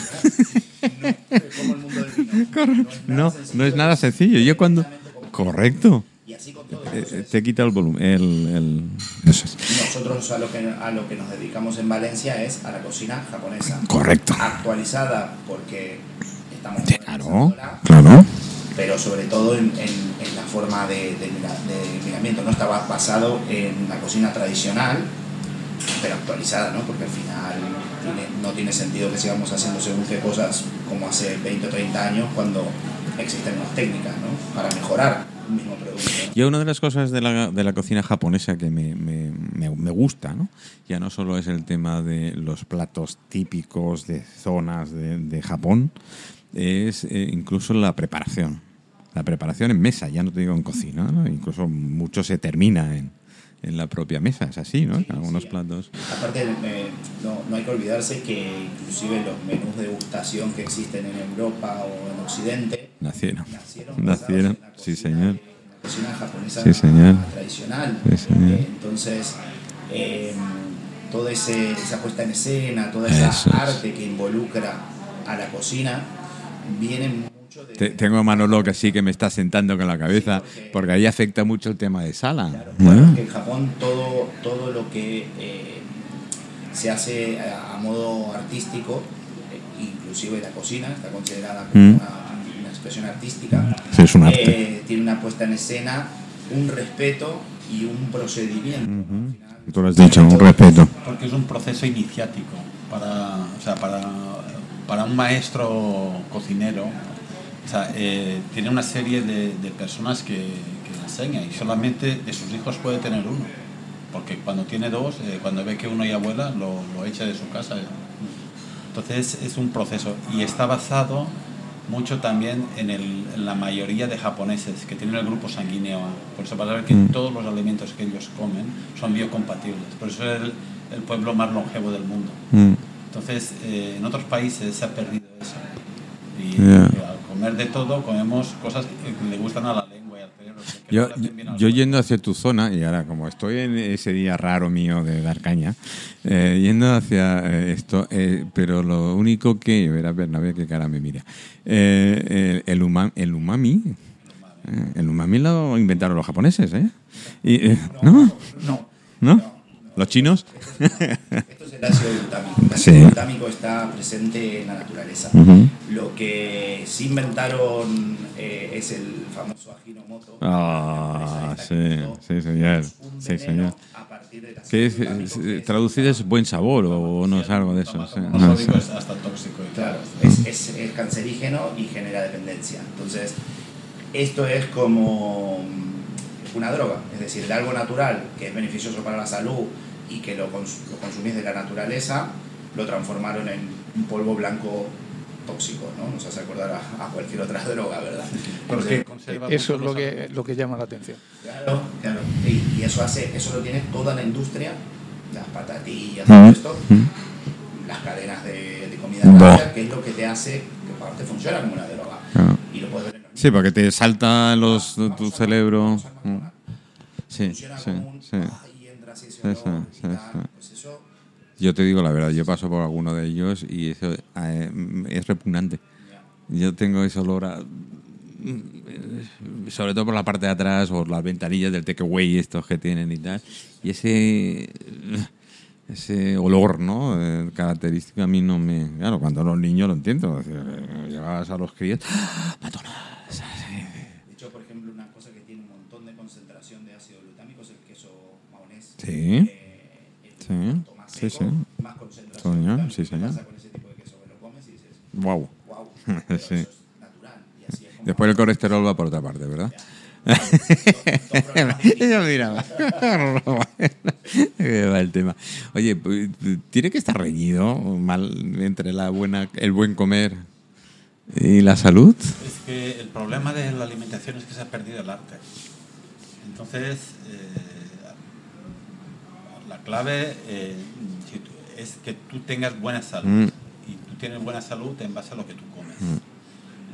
Es como el mundo del vino. No, no es nada sencillo. Yo cuando... Correcto. Y así con todo. Eh, entonces, te quita el volumen. El, el- eso es. Nosotros a lo, que, a lo que nos dedicamos en Valencia es a la cocina japonesa. Correcto. Actualizada porque estamos Claro, claro. Pero sobre todo en, en- en la forma de, de, de miramiento. No estaba basado en la cocina tradicional, pero actualizada, ¿no? Porque al final tiene- no tiene sentido que sigamos haciendo según qué cosas como hace 20 o 30 años cuando existen unas técnicas, ¿no? Para mejorar un mismo producto. Yo una de las cosas de la, de la cocina japonesa que me, me- me- me gusta, ¿no? ya no solo es el tema de los platos típicos de zonas de, de Japón, es eh, incluso la preparación. La preparación en mesa, ya no te digo en cocina, ¿no? incluso mucho se termina en, en la propia mesa, es así, ¿no? Algunos sí. platos. Aparte, eh, no, no hay que olvidarse que inclusive los menús de degustación que existen en Europa o en Occidente Nacieron. nacieron, Nacieron, basados en la sí, señor. en la cocina japonesa Sí, señor. tradicional. Sí, señor. Eh, entonces, eh, toda ese, esa puesta en escena, toda esa Eso es. arte que involucra a la cocina, viene mucho de... Te- tengo a Manolo que sí que me está sentando con la cabeza, Sí, porque- porque ahí afecta mucho el tema de sala. Claro, ¿no? bueno, que en Japón todo, todo lo que eh, se hace a, a modo artístico, eh, inclusive la cocina, está considerada como Mm. una, una expresión artística, Sí, es un arte. eh, tiene una puesta en escena, un respeto y un procedimiento. Al final, Tú lo has dicho, un respeto. Porque es un proceso iniciático. para, o sea, para, para un maestro cocinero, o sea, eh, tiene una serie de, de personas que, que le enseña y solamente de sus hijos puede tener uno. Porque cuando tiene dos, eh, cuando ve que uno ya vuela, lo, lo echa de su casa. Entonces es un proceso y está basado mucho también en, el- en la mayoría de japoneses que tienen el grupo sanguíneo A. Por eso vas a ver que Mm. todos los alimentos que ellos comen son biocompatibles. Por eso es el, el pueblo más longevo del mundo. Mm. Entonces, eh, en otros países se ha perdido eso. Y al comer de todo, comemos cosas que le gustan a la lengua y al cerebro. Yo, no yo yendo hacia tu zona, y ahora como estoy en ese día raro mío de dar caña, eh, yendo hacia eh, esto, eh, pero lo único que, verá Bernabé qué cara me mira, Eh, el, el uma- el umami, el umami lo inventaron los japoneses, ¿eh? Y, eh, ¿No? No. ¿No? ¿Los chinos? Esto es el ácido glutámico. El Sí. ácido glutámico está presente en la naturaleza. Ujú. Lo que sí inventaron eh, es el famoso Ajinomoto. Ah, sí, sí, señor. un Sí, señor. a partir Que es, glutámico, es- traducido es buen sabor o no es algo de eso. sí. No, sí. es hasta tóxico. y Claro, es, es, es cancerígeno y genera dependencia. Entonces, esto es como una droga, es decir, de algo natural que es beneficioso para la salud y que lo, cons- lo consumís de la naturaleza, lo transformaron en un polvo blanco tóxico, ¿no? Nos hace acordar a, a cualquier otra droga, ¿verdad? Porque Eso es lo que, lo que llama la atención. Claro, claro. Y, y eso hace, eso lo tiene toda la industria, las patatillas, Ujú, todo esto, ujú. las cadenas de, de comida rápida, que es lo que te hace que aparte funciona como una droga. Claro. Y lo puedes ver Sí, porque te salta los, tu cerebro. Mm. Sí, sí, sí. Yo te digo la verdad, yo paso por alguno de ellos y eso eh, es repugnante. Yo tengo ese olor a, sobre todo por la parte de atrás o las ventanillas del takeaway estos que tienen y tal. Y ese ese olor, ¿no? Eh, característico a mí no me... Claro, cuando los niños lo entiendo. eh, Llevabas a los críos... ¡Ah! De hecho, por ejemplo, una cosa que tiene un montón de concentración de ácido glutámico es el queso mahonés. Sí. Eh, el Sí, más sí, seco, sí. Más concentración. Glutámico. sí, ¿Qué señor. pasa con ese tipo de queso? Que lo comes y dices, Wow. wow, Sí. eso es natural. Y así es como Después el colesterol va por otra parte, ¿verdad? Ella miraba. Qué va el tema. Oye, tiene que estar reñido mal entre la buena, el buen comer y la salud. Es que el problema de la alimentación es que se ha perdido el arte. Entonces, eh, la clave eh, es que tú tengas buena salud. Mm. Y tú tienes buena salud en base a lo que tú comes.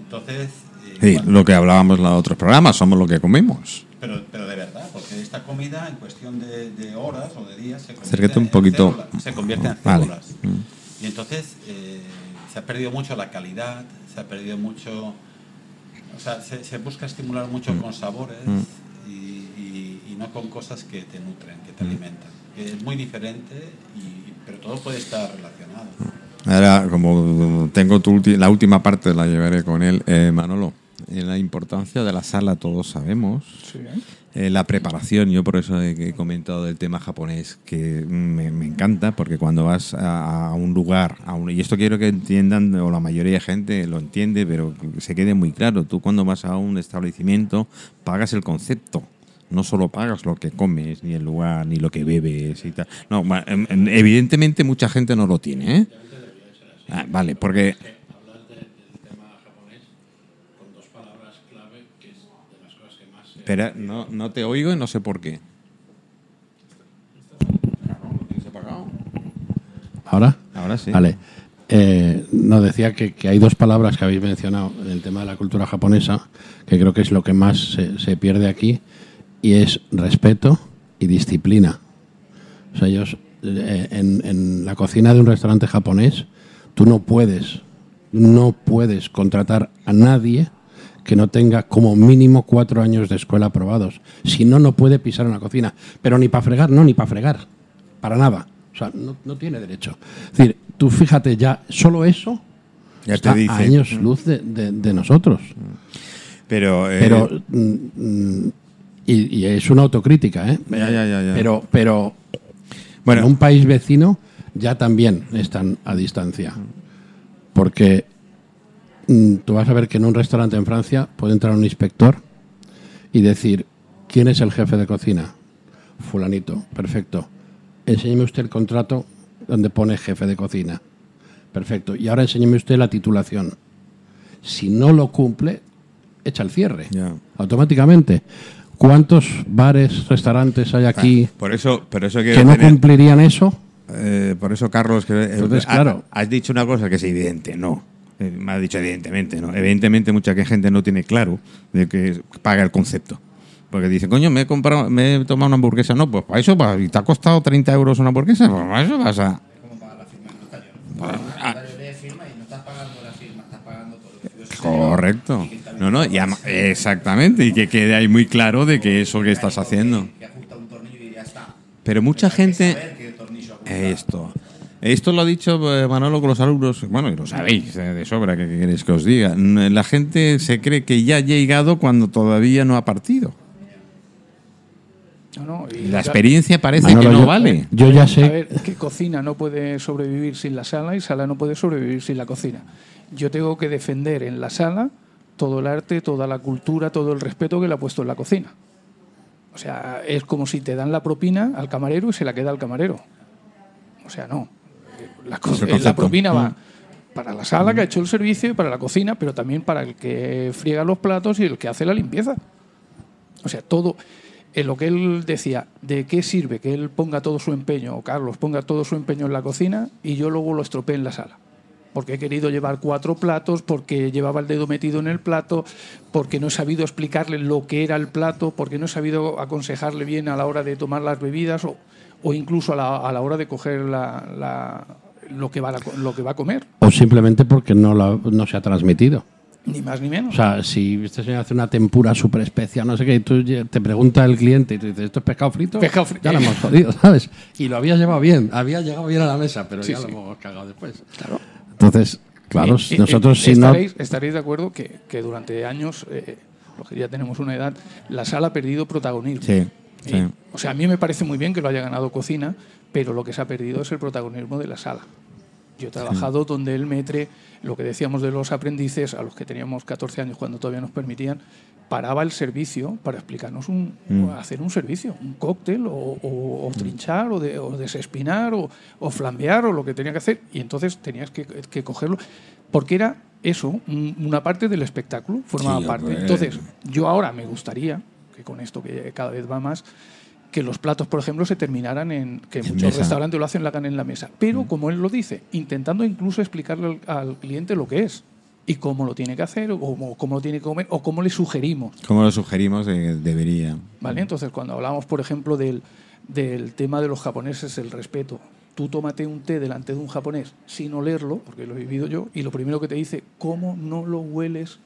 Entonces, eh, Sí, lo que hablábamos en los otros programas, somos lo que comemos. pero, pero de verdad, porque esta comida en cuestión de, de horas o de días se convierte, un en poquito. células, se convierte en Vale. células. Mm. Y entonces eh, se ha perdido mucho la calidad, se ha perdido mucho... O sea, se, se busca estimular mucho Mm. con sabores y, y- y no con cosas que te nutren, que te Mm. alimentan. Es muy diferente, y, pero todo puede estar relacionado. Ahora, como tengo tu la última parte, la llevaré con él, eh, Manolo. Eh, la importancia de la sala, todos sabemos. Sí, Eh, la preparación, yo por eso he, he comentado del tema japonés, que me, me encanta, porque cuando vas a, a un lugar, a un- y esto quiero que entiendan, o la mayoría de gente lo entiende, pero que se quede muy claro, tú cuando vas a un establecimiento pagas el concepto. No solo pagas lo que comes, ni el lugar, ni lo que bebes y tal. No, em- em, evidentemente mucha gente no lo tiene, ¿eh? Ah, vale, porque Hablar de- del tema japonés con dos palabras clave, que es de las cosas que más se... Espera, no, no te oigo y no sé por qué. ¿Ahora? Ahora sí. Vale. Eh, no, decía que, que hay dos palabras que habéis mencionado en el tema de la cultura japonesa, que creo que es lo que más se, se pierde aquí, y es respeto y disciplina. O sea, ellos, eh, en, en la cocina de un restaurante japonés, tú no puedes, no puedes contratar a nadie que no tenga como mínimo cuatro años de escuela aprobados. Si no, no puede pisar una cocina. Pero ni para fregar, no, ni para fregar. Para nada. O sea, no, no tiene derecho. Es decir, tú fíjate ya, solo eso Ya está te dice. a años luz de, de- de nosotros. Pero, eh, Pero, mm, mm, y, y es una autocrítica, ¿eh? Ya, ya, ya. Pero, pero Bueno. en un país vecino ya también están a distancia. Porque mm, tú vas a ver que en un restaurante en Francia puede entrar un inspector y decir, ¿quién es el jefe de cocina? Fulanito, perfecto. Enséñeme usted el contrato donde pone jefe de cocina. Perfecto. Y ahora enséñeme usted la titulación. Si no lo cumple, echa el cierre. Automáticamente. ¿Cuántos bares, restaurantes hay aquí Por eso, por eso que no tener- cumplirían eso? Eh, por eso, Carlos, que, eh, Entonces, claro. has dicho una cosa que es evidente, no. Eh, me ha dicho evidentemente, no. Evidentemente mucha que- gente no tiene claro de que paga el concepto. Porque dicen, coño, me he comprado, me he tomado una hamburguesa. No, pues para eso, para, y te ha costado 30 euros una hamburguesa, pues para eso vas a... como la firma y no estás pagando la firma, estás pagando todo lo Correcto. No, no, y ama- exactamente, y que quede ahí muy claro de que eso que estás haciendo. Que ajusta un tornillo y ya está. Pero mucha gente... Esto. Esto lo ha dicho eh, Manolo con los alumnos. Bueno, y lo sabéis eh, de sobra, que queréis que os diga? La gente se cree que ya ha llegado cuando todavía no ha partido. No, no, y La experiencia parece Manolo, que no yo- vale. Yo ya A sé. ver, que cocina no puede sobrevivir sin la sala y sala no puede sobrevivir sin la cocina. Yo tengo que defender en la sala todo el arte, toda la cultura, todo el respeto que le ha puesto en la cocina. O sea, es como si te dan la propina al camarero y se la queda al camarero. O sea, no. La, eh, la propina va Mm. para la sala que ha hecho el servicio y para la cocina, pero también para el que friega los platos y el que hace la limpieza. O sea, todo, en lo que él decía, ¿de qué sirve que él ponga todo su empeño, o Carlos ponga todo su empeño en la cocina y yo luego lo estropee en la sala? Porque he querido llevar cuatro platos, porque llevaba el dedo metido en el plato, porque no he sabido explicarle lo que era el plato, porque no he sabido aconsejarle bien a la hora de tomar las bebidas o, o incluso a la, a la hora de coger la- la- lo, que va a, lo que va a comer, O simplemente porque no, la- no se ha transmitido. ni más ni menos. O sea, si este señor hace una tempura súper especial, no sé qué, y tú te pregunta el cliente y tú dices, ¿esto es pescado frito? Pescado frito. Ya lo hemos jodido, ¿sabes? Y lo habías llevado bien, había llegado bien a la mesa, pero Sí, ya sí. lo hemos cagado después. Claro. Entonces, claro, Eh, eh, nosotros eh, si no... estaréis, estaréis de acuerdo que, que durante años, eh, los que ya tenemos una edad, la sala ha perdido protagonismo. Sí, Y. O sea, a mí me parece muy bien que lo haya ganado cocina, pero lo que se ha perdido es el protagonismo de la sala. Yo he trabajado donde el metre, lo que decíamos de los aprendices, a los que teníamos 14 años cuando todavía nos permitían, paraba el servicio para explicarnos un, Mm. hacer un servicio, un cóctel, o, o- o trinchar, o, de- o desespinar, o, flambear, o lo que tenía que hacer. Y entonces tenías que, que cogerlo, porque era eso, un- una parte del espectáculo, formaba Sí, parte. Entonces, yo ahora me gustaría, que con esto que cada vez va más, que los platos, por ejemplo, se terminaran en que En muchos mesa. restaurantes lo hacen, hagan en la mesa. Pero, como él lo dice, intentando incluso explicarle al, al cliente lo que es y cómo lo tiene que hacer, o cómo, cómo lo tiene que comer, o cómo le sugerimos. Como lo sugerimos, debería. ¿vale? Entonces, cuando hablamos, por ejemplo, del, del tema de los japoneses, el respeto. Tú tómate un té delante de un japonés sin olerlo, porque lo he vivido yo, y lo primero que te dice, ¿cómo no lo hueles?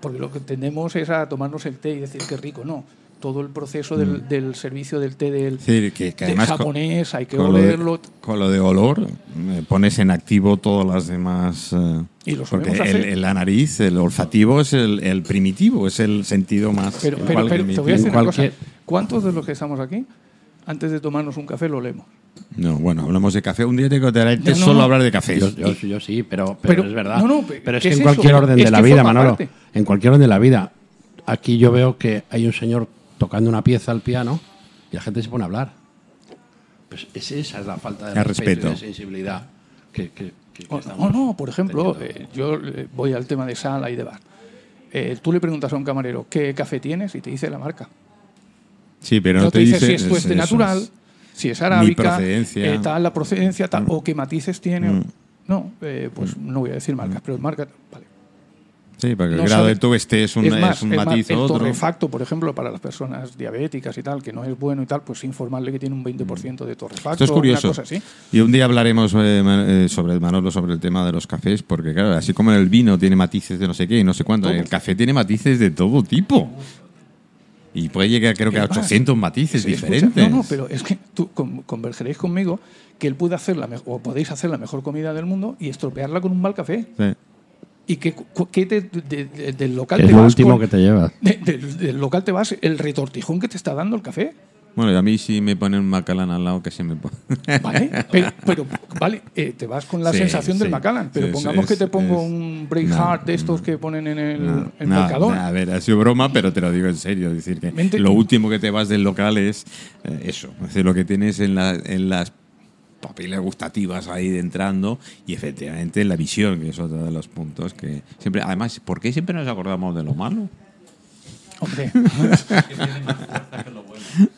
Porque lo que tendemos es a tomarnos el té y decir qué rico. No, todo el proceso del, del servicio del té del, Es decir, que, que del además con- japonés, hay que con, lo de, olerlo. con lo de olor, eh, pones en activo todas las demás. eh, Y lo porque el, hacer. el- la nariz, el olfativo, es el, el primitivo, es el sentido más. Pero, pero, pero te voy a decir una cosa. ¿Cuántos de los que estamos aquí, antes de tomarnos un café, lo olemos? No, bueno, hablamos de café. Un día te contaré No, no, solo no. hablar de café. Yo, yo- yo sí, pero, pero, Pero- es verdad. no, no, pe- pero es ¿qué que es en eso? cualquier orden Es de la que vida, Manolo, parte. en cualquier orden de la vida, aquí yo veo que hay un señor tocando una pieza al piano y la gente se pone a hablar. Pues es- esa es la falta de respeto, respeto. y de sensibilidad que, que- que- que O, estamos o no, por ejemplo, eh, yo eh, voy al tema de sala y de bar. Eh, tú le preguntas a un camarero qué café tienes y te dice la marca. Sí, pero No, no, te, dice, si es natural, es. Si es arábica, eh, tal, la procedencia, tal, Mm. o qué matices tiene. Mm. No, eh, pues no voy a decir marcas, pero marca. Vale. Sí, porque el grado sabe- de tueste es un, es más, es un es más, matiz el o otro. torrefacto, por ejemplo, para las personas diabéticas y tal, que no es bueno y tal, pues informarle que tiene un 20% de torrefacto. Esto es curioso. Cosa así. Y un día hablaremos eh, eh, sobre el Manolo, sobre el tema de los cafés, porque claro, así como el vino tiene matices de no sé qué y no sé cuánto, el café tiene matices de todo tipo. Y puede llegar creo que a Es más, 800 matices Sí, escucha, diferentes. no, no, pero es que tú con- convergeréis conmigo que él puede hacer la mejor, o podéis hacer la mejor comida del mundo y estropearla con un mal café. Sí. Y te- de- de- del local es te lo vas último con- que te llevas. de- del, del local te vas el retortijón que te está dando el café. Bueno, y a mí si me ponen un Macallan al lado, que se me pone. Vale, pero, pero, vale, eh, te vas con la Sí, sensación del sí. Macallan, pero Sí, pongamos es- que te pongo es- un Braveheart no, de estos que ponen en el, No, el a ver, ha sido broma, pero te lo digo en serio. Es decir, que Mente- lo último que te vas del local es eh, eso. Es decir, lo que tienes en, la- en las papilas gustativas ahí de entrando y efectivamente la visión, que es otro de los puntos que siempre. Además, ¿por qué siempre nos acordamos de lo malo? Hombre,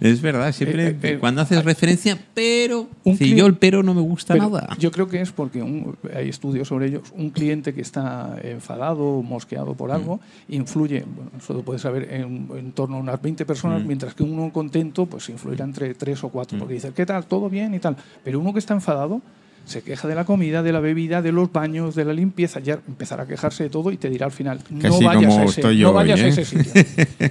Es verdad, siempre Eh, eh, eh, cuando haces referencia, pero. un Si yo el pero no me gusta nada. yo creo que es porque un- hay estudios sobre ellos. Un cliente que está enfadado mosqueado por algo Mm. influye, bueno, eso lo puedes saber, en, en torno a unas 20 personas, Mm. mientras que uno contento pues influirá entre 3 o 4, porque dice, ¿qué tal? ¿Todo bien? y tal. Pero uno que está enfadado se queja de la comida, de la bebida, de los baños, de la limpieza, ya empezará a quejarse de todo y te dirá al final, no vayas, a ese, no hoy, vayas a ¿eh? ese sitio.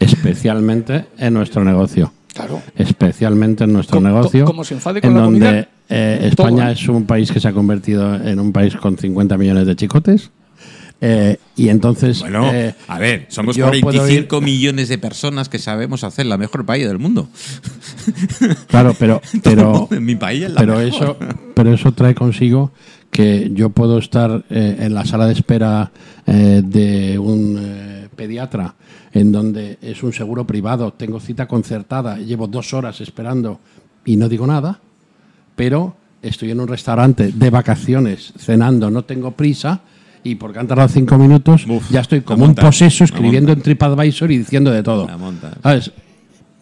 Especialmente en nuestro negocio. Claro. Especialmente en nuestro Como- negocio. como se enfade con en la donde comida, eh, todo, España ¿eh? es un país que se ha convertido en un país con 50 millones de chicotes. Eh, y entonces. Bueno, eh, a ver, somos yo puedo 45 millones de personas que sabemos hacer la mejor paella del mundo. Claro, pero. pero en mi país es la pero mejor. eso pero eso trae consigo que yo puedo estar eh, en la sala de espera de un pediatra en donde es un seguro privado tengo cita concertada llevo dos horas esperando y no digo nada pero estoy en un restaurante de vacaciones cenando no tengo prisa y porque han tardado cinco minutos Uf, ya estoy como un monta, poseso la escribiendo en TripAdvisor y diciendo de todo. ¿Sabes?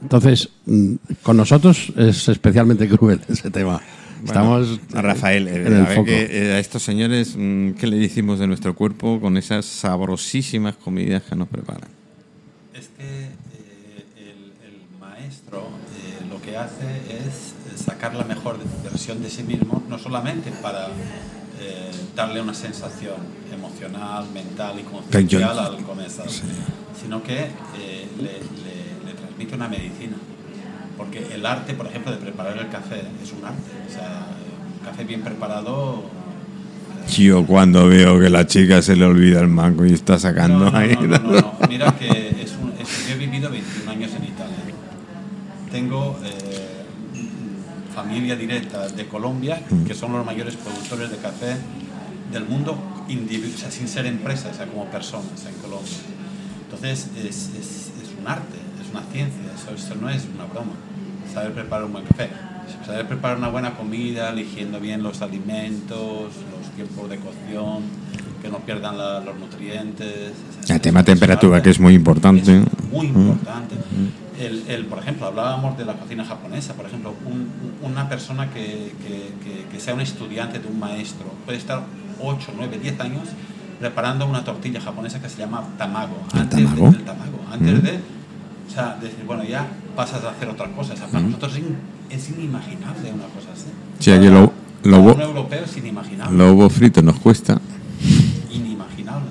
Entonces, mm, con nosotros es especialmente cruel ese tema. Estamos a Rafael, eh, en el a, ver foco. que, eh, a estos señores, mm, ¿qué le decimos de nuestro cuerpo con esas sabrosísimas comidas que nos preparan? Es que eh, el, el maestro eh, lo que hace es eh, sacar la mejor versión de sí mismo, no solamente para eh, darle una sensación emocional, mental y conceptual al comensal, sino que eh, le, le- le transmite una medicina. Porque el arte, por ejemplo, de preparar el café es un arte. O sea, un café bien preparado Yo cuando veo que la chica se le olvida el mango y está sacando No, no, ahí. no, no, no, no. Mira que es un, es- yo he vivido 21 años en Italia. Tengo eh, familia directa de Colombia, que son los mayores productores de café del mundo, o sea, sin ser empresas, o sea, como personas en Colombia. Entonces es, es- es un arte, es una ciencia, eso, eso no es una broma. Saber preparar un buen café, saber preparar una buena comida, eligiendo bien los alimentos, los tiempos de cocción, que no pierdan la- los nutrientes. Es- El tema temperatura, que es muy importante. Mm. Es muy importante. El, el, por ejemplo, hablábamos de la cocina japonesa. Por ejemplo, un- una persona que, que- que- que sea un estudiante de un maestro puede estar 8, 9, 10 años preparando una tortilla japonesa que se llama tamago. ¿El Antes de- del tamago. Antes Mm. de, o sea, decir, bueno, ya pasas a hacer otra cosa. O sea, para nosotros es, in- es inimaginable una cosa así. Sí, aquí lo- lo- Para un europeo es inimaginable Los huevos fritos nos cuesta. inimaginable.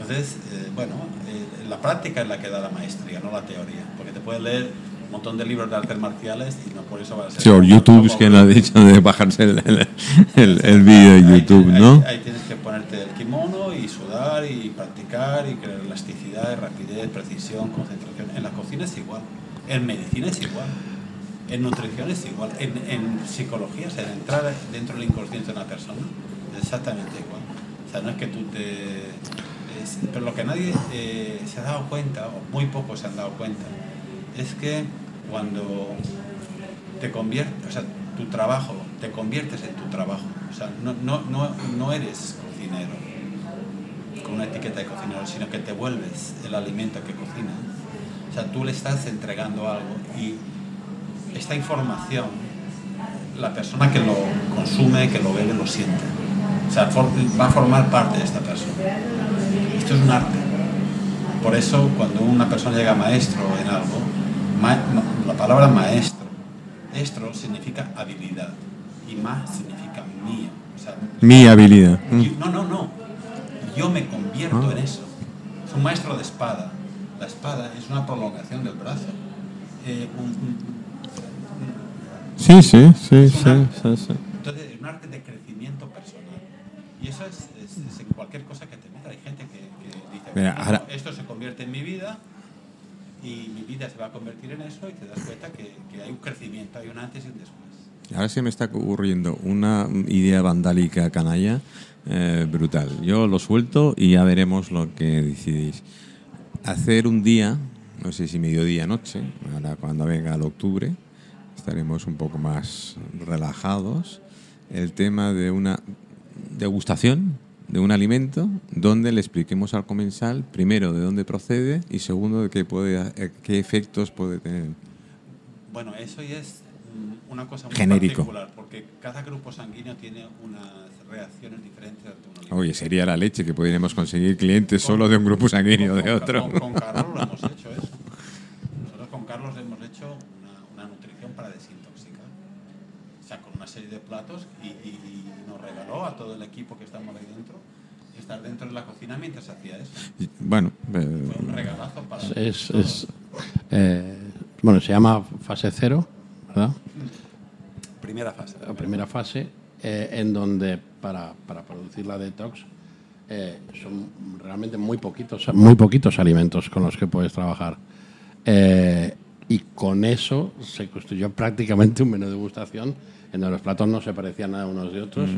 Entonces, eh, bueno, eh, la práctica es la que da la maestría, no la teoría. Puedes leer un montón de libros de artes marciales y no por eso va a ser. Sí, o YouTube, es que lo ha dicho de bajarse el, el, el- el vídeo de Ahí- YouTube, ahí- ¿no? Ahí, tienes que ponerte el kimono y sudar y practicar y crear elasticidad, rapidez, precisión, concentración. En la cocina es igual, en medicina es igual, en nutrición es igual, en, en psicología, o sea, en entrar dentro del inconsciente de una persona es exactamente igual. O sea, no es que tú te... es- pero lo que nadie eh, se ha dado cuenta, o muy pocos se han dado cuenta, es que cuando te conviertes, o sea, tu trabajo, te conviertes en tu trabajo. O sea, no, no, no, no eres cocinero con una etiqueta de cocinero, sino que te vuelves el alimento que cocinas. O sea, tú le estás entregando algo y esta información, la persona que lo consume, que lo bebe, lo siente. O sea, va a formar parte de esta persona. Esto es un arte. Por eso, cuando una persona llega maestro en algo, ma- la palabra maestro, estro significa habilidad y más significa mío. O sea, Mi habilidad. yo- no, no, no. Yo me convierto en eso. Es un maestro de espada. La espada es una prolongación del brazo. Eh, un- un- Sí, sí, sí, sí, sí, sí. entonces, es un arte de crecimiento personal. Y eso es, es- es en cualquier cosa que te meta. Hay gente que, que dice, Mira, "No, ahora- esto se convierte en mi vida Y mi vida se va a convertir en eso y te das cuenta que, que hay un crecimiento, hay un antes y un después. Ahora se me está ocurriendo una idea vandálica canalla eh, brutal. Yo lo suelto y ya veremos lo que decidís. Hacer un día, no sé si mediodía, noche, ahora cuando venga el octubre, estaremos un poco más relajados. El tema de una degustación de un alimento donde le expliquemos al comensal, primero, de dónde procede y segundo, de qué, puede, eh, qué efectos puede tener. Bueno, eso ya es mm, una cosa muy Genérico. particular, porque cada grupo sanguíneo tiene unas reacciones diferentes ante un alimento. Oye, sería la leche que podríamos conseguir clientes solo de un grupo sanguíneo de Con- otro. Con, con Carlos lo hemos hecho eso. Nosotros con Carlos hemos hecho una, una nutrición para desintoxicar. O sea, con una serie de platos y, y- y nos regaló a todo el equipo que estamos ahí dentro estar dentro de la cocina mientras hacía eso. Bueno, Fue eh, un regalazo para Es, eh, bueno, se llama fase cero, ¿verdad? primera fase. La primera fase, eh, en donde para, para producir la detox eh, son realmente muy poquitos, muy poquitos alimentos con los que puedes trabajar. Y con eso se construyó prácticamente un menú de degustación en donde los platos no se parecían nada unos de otros.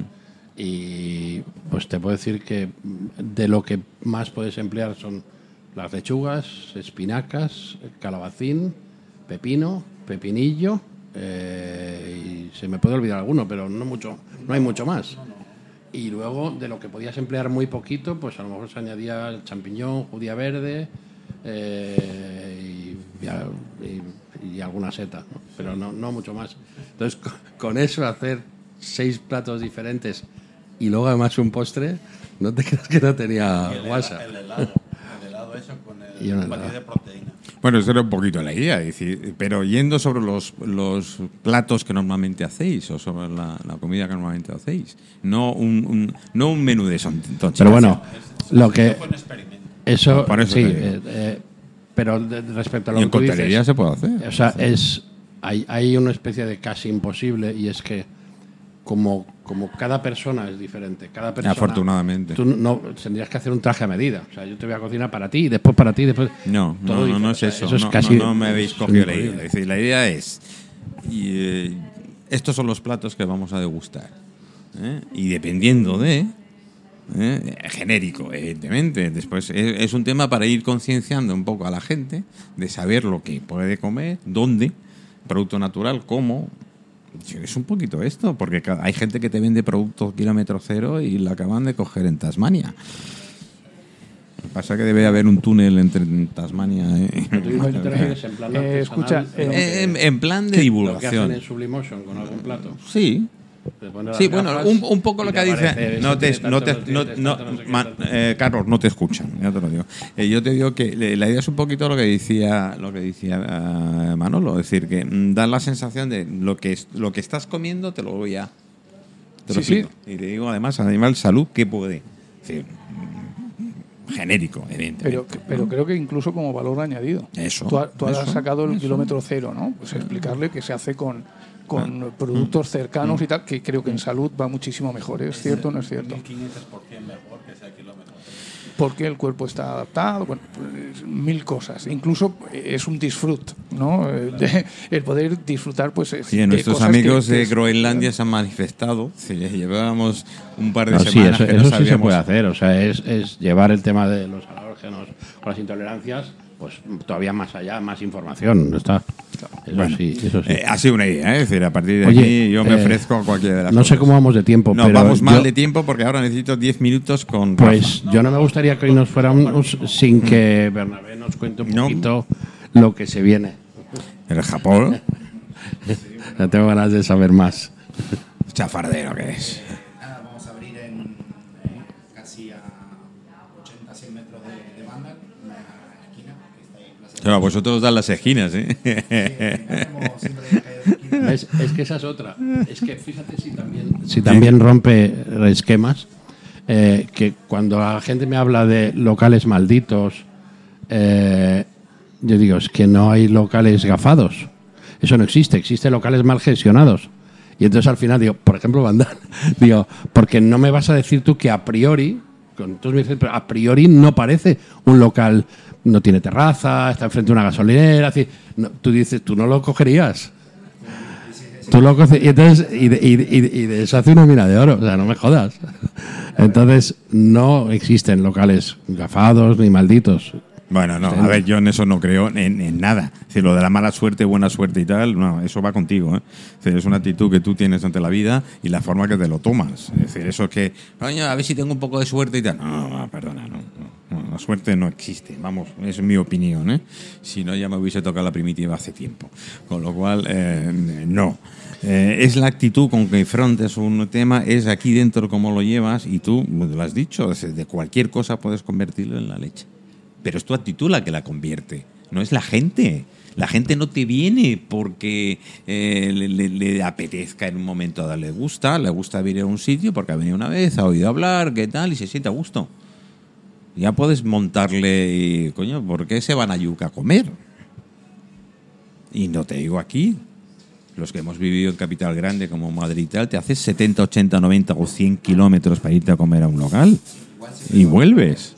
Y pues te puedo decir que de lo que más puedes emplear son las lechugas, espinacas, calabacín, pepino, pepinillo, eh, y se me puede olvidar alguno, pero no mucho, no hay mucho más. Y luego de lo que podías emplear muy poquito, pues a lo mejor se añadía champiñón, judía verde eh, y, y alguna seta, ¿no? pero no, no mucho más. Entonces con, con eso hacer seis platos diferentes y luego además un postre, no te creas que no tenía el, guasa. el helado, el helado eso con el un helado. de proteína. bueno, eso era un poquito la idea, decir, pero yendo sobre los, los platos que normalmente hacéis o sobre la, la comida que normalmente hacéis, no un, un- no un menú de son Pero bueno, lo que fue un experimento. eso, eso sí, eh, eh, pero de- respecto a lo y que en tú dices, se puede hacer. O sea, es hay, hay una especie de casi imposible y es que como, como cada persona es diferente, cada persona Afortunadamente. tú no tendrías que hacer un traje a medida. O sea, yo te voy a cocinar para ti, después para ti, después No, no, no, no es diferente. O sea, eso. es no, casi no, no me habéis cogido la idea. Es decir, la idea es, y, eh, estos son los platos que vamos a degustar. ¿eh? Y dependiendo de, ¿eh? genérico, evidentemente, después es, es un tema para ir concienciando un poco a la gente de saber lo que puede comer, dónde, producto natural, cómo. Es un poquito esto, porque hay gente que te vende productos kilómetro cero y la acaban de coger en Tasmania. Lo que Pasa que debe haber un túnel entre Tasmania Eh, en, en plan de lo que hacen divulgación. en Sublimotion con algún plato. Sí. Sí, bueno, un, un poco lo que dice. No te, no te, no- no- eh, Carlos, no te escuchan, ya te lo digo. Eh, yo te digo que la idea es un poquito lo que decía, lo que decía eh, Manolo, es decir, que mm, da la sensación de lo que es, lo que estás comiendo te lo voy a. Te lo Sí. Y te digo además, animal salud, ¿qué puede? Mm, genérico, evidentemente. Pero, pero creo que incluso como valor añadido. Eso, Tú, ha- tú has eso, sacado el eso. kilómetro cero, ¿no? Pues explicarle que se hace con, con productos cercanos y tal, que creo que en salud va muchísimo mejor. ¿Es cierto o no es cierto? 1500% mejor que ese kilómetro. Porque el cuerpo está adaptado, bueno, pues, mil cosas. Incluso eh, es un disfrut, ¿no? Eh, de- el poder disfrutar, pues. es- Sí, de nuestros cosas amigos que de es- Groenlandia se han manifestado. Sí, llevábamos un par de No, sí, semanas eso, que no eso sí se puede hacer. O sea, es, es llevar el tema de los alérgenos o las intolerancias, pues todavía más allá, más información. Está. Eso Bueno, sí, eso sí. Eh, ha sido una idea, ¿eh? es decir, a partir de Oye, aquí yo me eh, ofrezco a cualquiera de las no sé cómo vamos de tiempo, No, pero vamos mal yo- de tiempo porque ahora necesito 10 minutos con Pues Rafa. yo no me gustaría que hoy nos fuéramos sin que Bernabé nos cuente un No. poquito lo que se viene. El Japón, Ya tengo ganas de saber más. chafardero que es. Plaza Claro, vosotros dan las esquinas, ¿eh? Esquina. Es, es que esa es otra. Es que fíjate si también, si también rompe esquemas, eh, que cuando la gente me habla de locales malditos, eh, yo digo, es que no hay locales gafados. Eso no existe, existen locales mal gestionados. Y entonces al final digo, por ejemplo, Bandal, digo, porque no me vas a decir tú que a priori Entonces pero a priori no parece un local, no tiene terraza, está enfrente de una gasolinera. así. Tú dices, tú no lo cogerías. Tú lo y entonces y de- y de eso hace una mina de oro, o sea, no me jodas. Entonces no existen locales gafados ni malditos. Bueno, no, a ver, yo en eso no creo en, nada. Es lo de la mala suerte, buena suerte y tal, no, eso va contigo. ¿eh? Es, una actitud que tú tienes ante la vida y la forma que te lo tomas. Es decir, eso es que, coño, a ver si tengo un poco de suerte y tal. No, no, perdona, no, no, no, la suerte no existe, vamos, es mi opinión. ¿eh? Si no, ya me hubiese tocado la primitiva hace tiempo. Con lo cual, eh, no. Eh, es la actitud con que enfrentas un tema, es aquí dentro cómo lo llevas y tú, lo has dicho, de cualquier cosa puedes convertirlo en la leche. Pero es tu actitud la que la convierte, no es la gente. La gente no te viene porque eh, le, le- le apetezca en un momento dado. Le gusta, le gusta venir a un sitio porque ha venido una vez, ha oído hablar, qué tal, y se siente a gusto. Ya puedes montarle, y, coño, ¿por qué se van a Yuca a comer? Y no te digo aquí. Los que hemos vivido en capital grande como Madrid y tal, te haces 70, 80, 90 o 100 kilómetros para irte a comer a un local. Y vuelves.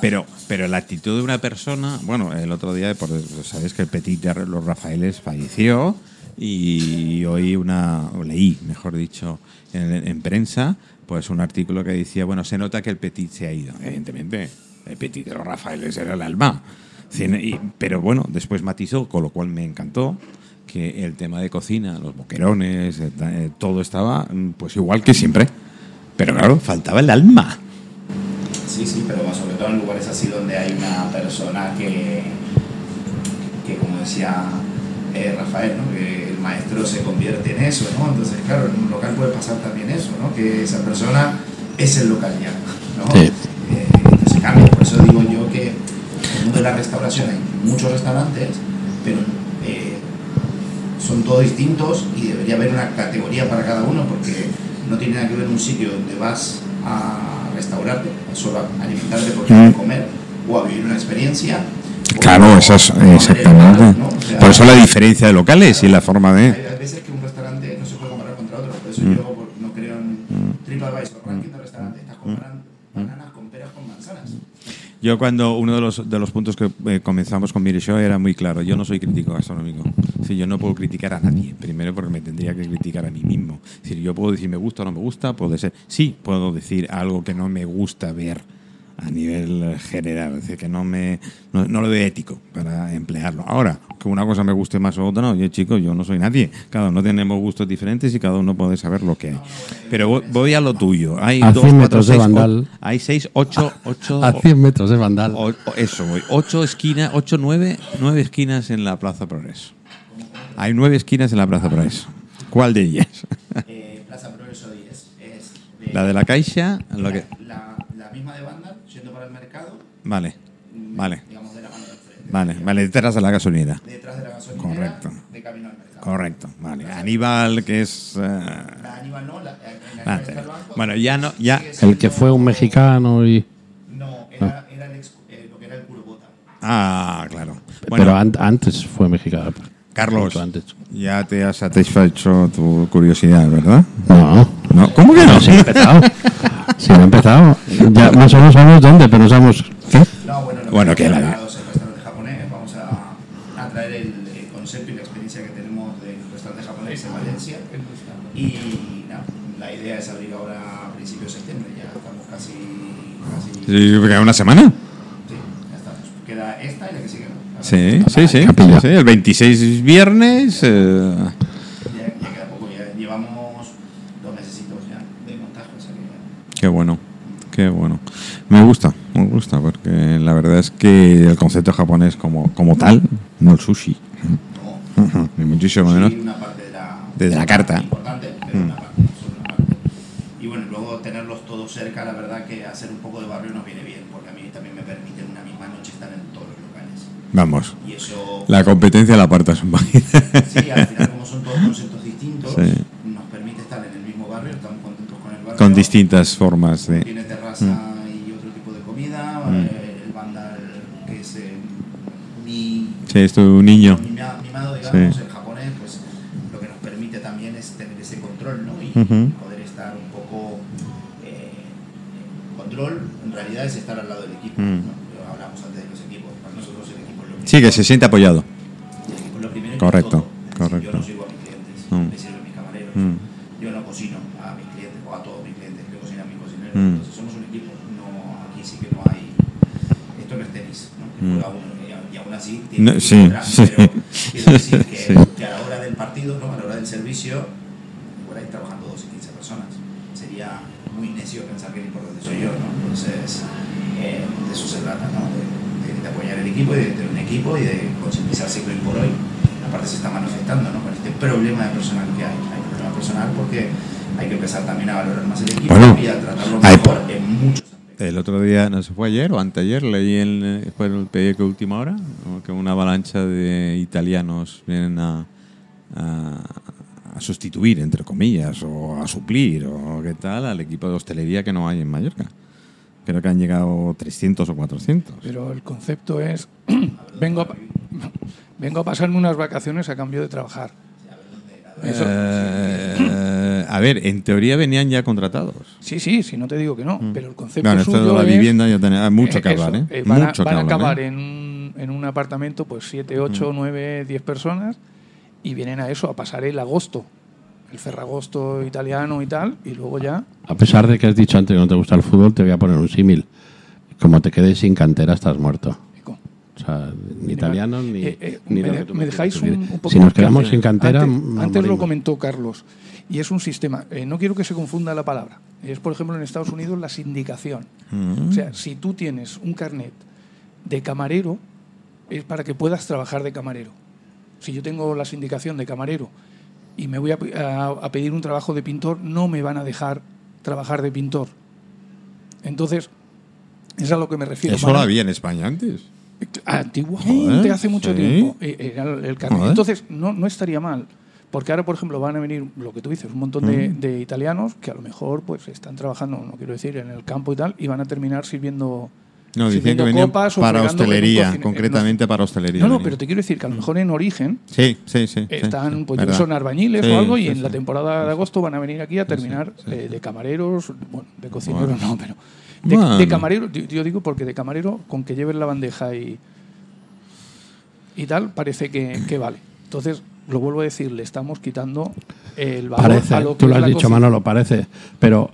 Pero, pero la actitud de una persona, bueno, el otro día, por, sabes que el Petit de los Rafaeles falleció y hoy una, o leí, mejor dicho, en, en prensa, pues un artículo que decía, bueno, se nota que el Petit se ha ido. Evidentemente, el Petit de los Rafaeles era el alma. Pero bueno, después matizó, con lo cual me encantó, que el tema de cocina, los boquerones, eh, eh, todo estaba mm, pues igual que siempre. Pero claro, faltaba el alma. Sí, sí, pero sobre todo en lugares así donde hay una persona que, que como decía eh, Rafael, ¿no? que el maestro se convierte en eso, ¿no? Entonces, claro, en un local puede pasar también eso, ¿no? Que esa persona es el local ya, ¿no? Sí. Eh, entonces cambia, por eso digo yo que en el mundo de la restauración hay muchos restaurantes, pero eh, son todos distintos y debería haber una categoría para cada uno porque no tiene nada que ver un sitio donde vas a restaurarte, a solo a alimentarte porque Mm. comer o a vivir una experiencia. Claro, eso es exactamente. ¿no? O sea, Por eso la diferencia de locales y la forma hay, de. hay veces que un restaurante no se puede comparar contra otro, por eso Mm. yo por- no creo en TripAdvisor, ranking de restaurantes, estás comparando Mm. bananas con peras con manzanas. Yo cuando uno de los, de los puntos que eh, comenzamos con Mire Show era muy claro, yo no soy crítico gastronómico. Decir, yo no puedo criticar a nadie, primero porque me tendría que criticar a mí mismo. Decir, yo puedo decir me gusta o no me gusta, puede ser, sí, puedo decir algo que no me gusta ver a nivel general, es decir, que no me no, no lo veo ético para emplearlo. Ahora, que una cosa me guste más o otra, no, yo chicos, yo no soy nadie. Cada uno tenemos gustos diferentes y cada uno puede saber lo que hay. Pero voy- a lo tuyo. Hay A dos, 100 cuatro, metros de o- Vandal. hay seis, ocho, ocho, A 100 metros de Vandal. o- o- eso, voy. Ocho esquinas, ocho, nueve, nueve esquinas en la Plaza Progreso. Hay nueve esquinas en la Plaza Progreso. ¿Cuál de ellas? Eh, Plaza Progreso 10 es de- La de la Caixa, lo que. la, la misma de banda, yendo para el mercado, Vale, vale, digamos de la mano de frente. vale, vale, detrás de la gasolinera. Detrás de la gasolinera, Correcto. de camino al mercado. Correcto, vale. Aníbal, que es. La Aníbal no, la, en la ah, Aníbal está el banco, bueno, ya no, ya. El que fue un mexicano y... No, era, era el ex, eh, lo que era el. Ah, claro. pero an- antes fue mexicano. Carlos, antes. ya te has satisfecho tu curiosidad, ¿verdad? No. No, ¿Cómo que no? No, sí he empezado. Sí he empezado. Ya más o menos sabemos dónde, pero no sabemos bueno, que la- hablado es el restaurante japonés. Vamos a, a traer el, el concepto y la experiencia que tenemos del restaurante japonés en Valencia. Y la idea es abrir ahora a principios de septiembre. Ya estamos casi. casi Sí, queda una semana. sí, ya estamos. Queda esta y la que sigue. ¿no? Sí, sí, sí, El 26 es viernes. eh, Ya, ya queda poco. Ya llevamos dos mesecitos ya de montaje. O sea que ya- Qué bueno, qué bueno. Me gusta, me gusta, porque la verdad es que el concepto japonés como, como tal, no el sushi, no, ni muchísimo menos. Sí, una parte de la, carta. Importante, pero Mm. una parte, solo una parte. Y bueno, luego tenerlos todos cerca, la verdad que hacer un poco de barrio nos viene bien, porque a mí también me permite en una misma noche estar en todos los locales. Vamos, Y eso, la competencia la apartas un poquito. sí, al final como son todos conceptos distintos, Sí. nos permite estar en el mismo barrio, estamos contentos con el barrio. Con distintas formas de mm. y otro tipo de comida, mm. Eh, el vandal que es eh, mi... Sí, es tu niño. Mimado, mimado digamos, sí. el japonés, pues lo que nos permite también es tener ese control, ¿no? Y uh -huh. poder estar un poco... Eh, control, en realidad, es estar al lado del equipo. Mm. ¿no? Hablamos antes de los equipos, para nosotros el equipo es lo primero. Sí, que se siente apoyado. El equipo es lo primero Correcto, es correcto. Yo no sigo a mis clientes, mm. me sirvo a mis camareros. Mm. Yo no cocino a mis clientes o a todos mis clientes, yo cocino a mis cocineros. Mm. Mm. y, aún así No, tiene que sí, sí. Pero quiero decir que, Sí. que a la hora del partido, ¿no? a la hora del servicio, igual hay trabajando 12 y 15 personas. Sería muy necio pensar que el importante soy yo, ¿no? Entonces, eh, de eso se trata, ¿no? De, de- de apoyar el equipo y de tener un equipo y de concientizarse que hoy por hoy, aparte se está manifestando, ¿no? Con este problema de personal que hay. Hay problema personal porque hay que empezar también a valorar más el equipo Bueno, y a tratarlo hay- mejor en muchos. El otro día, no sé, fue ayer o anteayer, leí en fue el periódico Última Hora que una avalancha de italianos vienen a, a, a sustituir, entre comillas, o a suplir, o qué tal, al equipo de hostelería que no hay en Mallorca. Creo que han llegado 300 o 400. Pero el concepto es, vengo a, vengo a pasarme unas vacaciones a cambio de trabajar. Eso- Eh, a ver, en teoría venían ya contratados. sí, sí, sí, no te digo que no, pero el concepto Bueno, esto de suyo la es- vivienda ya tenía mucho que hablar, ¿eh? eh, van a, mucho que van a hablar, acabar ¿eh? en, un, en un apartamento, pues 7, 8, 9, 10 personas, y vienen a eso, a pasar el agosto, el ferragosto italiano y tal, y luego ya. A pesar de que has dicho antes que no te gusta el fútbol, te voy a poner un símil. Como te quedes sin cantera, estás muerto. O sea, ni italiano ni, Eh, eh, ni me, de- dejáis un, un poquito Si nos que quedamos antes- sin cantera, Antes, lo comentó Carlos. Y es un sistema. eh, no quiero que se confunda la palabra. Es, por ejemplo, en Estados Unidos la sindicación. Mm. O sea, si tú tienes un carnet de camarero, es para que puedas trabajar de camarero. Si yo tengo la sindicación de camarero y me voy a, pe- a- a pedir un trabajo de pintor, no me van a dejar trabajar de pintor. Entonces, es a lo que me refiero. Eso Van lo a- había en España antes. Antiguamente, Joder, hace mucho sí. tiempo, eh, era el carnet. Entonces, no, no estaría mal. Porque ahora, por ejemplo, van a venir, lo que tú dices, un montón de, Mm. de italianos que a lo mejor pues están trabajando, no quiero decir, en el campo y tal, y van a terminar sirviendo. No, sirviendo que venían para hostelería, concretamente para hostelería. No, no, pero te quiero decir que a lo mejor en origen Sí, sí, sí. están, pues verdad. son albañiles Sí, o algo, y en la temporada de agosto van a venir aquí a terminar eh, de camareros, bueno, de cocineros Bueno. no, pero. De, Bueno. de camarero, yo yo digo porque de camarero, con que lleves la bandeja y, y tal, parece que, que vale. Entonces, lo vuelvo a decir, le estamos quitando el valor Parece, a lo que tú lo has dicho, cocina. Manolo, parece. Pero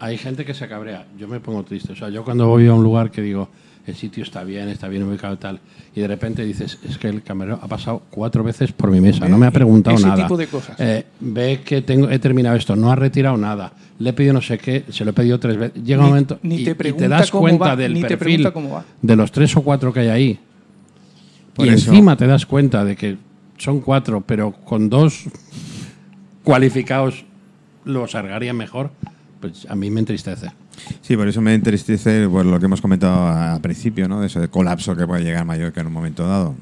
hay gente que se cabrea. Yo me pongo triste. O sea, yo cuando voy a un lugar que digo, el sitio está bien, está bien ubicado y tal, y de repente dices, es que el camarero ha pasado cuatro veces por mi mesa, no me ha preguntado Ese nada. tipo de cosas. Eh, ve que tengo, he terminado esto, no ha retirado nada. Le he pedido no sé qué, se lo he pedido tres veces. Llega un momento ni te y pregunta das cómo cuenta va, del ni te perfil pregunta cómo va. de los tres o cuatro que hay ahí. Por y eso- encima te das cuenta de que son cuatro, pero con dos cualificados los cargarían mejor, pues a mí me entristece. Sí, por eso me entristece pues, lo que hemos comentado al principio, ¿no? De ese colapso que puede llegar Mallorca en un momento dado.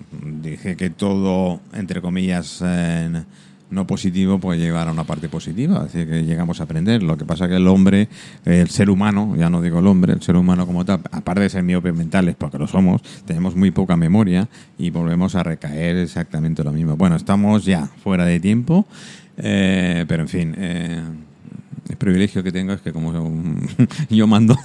Dije que todo, entre comillas, en no positivo puede llevar a una parte positiva, así que llegamos a aprender. Lo que pasa que el hombre, el ser humano, ya no digo el hombre, el ser humano como tal, aparte de ser miopes mentales, porque lo somos, tenemos muy poca memoria y volvemos a recaer exactamente lo mismo. Bueno, estamos ya fuera de tiempo, eh, pero en fin... eh, el privilegio que tengo es que como yo mando,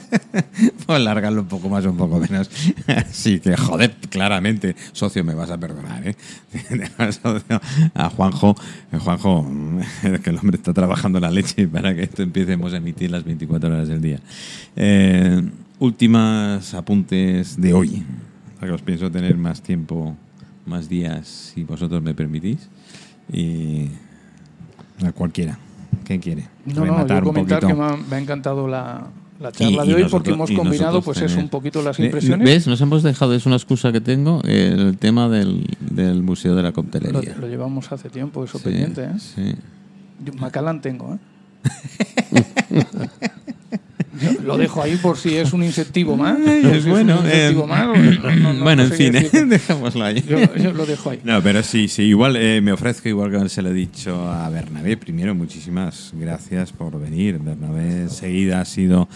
puedo alargarlo un poco más o un poco menos. Así que, joder, claramente, socio, me vas a perdonar, ¿eh? A Juanjo, eh, Juanjo, es que el hombre está trabajando la leche para que esto empecemos a emitir las 24 horas del día. Eh, últimas apuntes de hoy, porque os pienso tener más tiempo, más días, si vosotros me permitís. Y a cualquiera. ¿Quién quiere? No, no, yo comentar que me ha, me ha encantado la, charla y de hoy nosotros- porque hemos combinado pues tener- un poquito las impresiones. ¿Ves? Nos hemos dejado, es una excusa que tengo, el tema del, del Museo de la Coctelería. lo llevamos hace tiempo, eso Sí, pendiente. ¿eh? sí. Yo Macallan tengo, ¿eh? Lo dejo ahí por si es un incentivo más. si es un bueno, incentivo eh, más, no- no- no bueno, en sé fin, decirte. dejémoslo ahí. Yo, yo lo dejo ahí. No, pero sí, sí, igual eh, me ofrezco, igual que se lo he dicho a Bernabé. Primero, muchísimas gracias por venir. Bernabé enseguida ha sido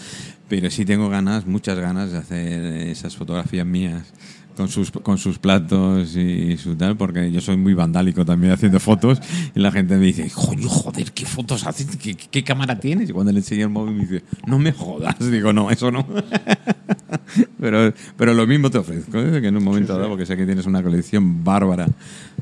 pero sí tengo ganas, muchas ganas de hacer esas fotografías mías con sus, con sus platos y su tal, porque yo soy muy vandálico también haciendo fotos y la gente me dice, joder, joder, ¿qué fotos haces? ¿Qué, qué cámara tienes? Y cuando le enseño el móvil me dice, no me jodas. Digo, no, eso no. pero, pero lo mismo te ofrezco, ¿eh? que en un momento dado, porque sé que tienes una colección bárbara,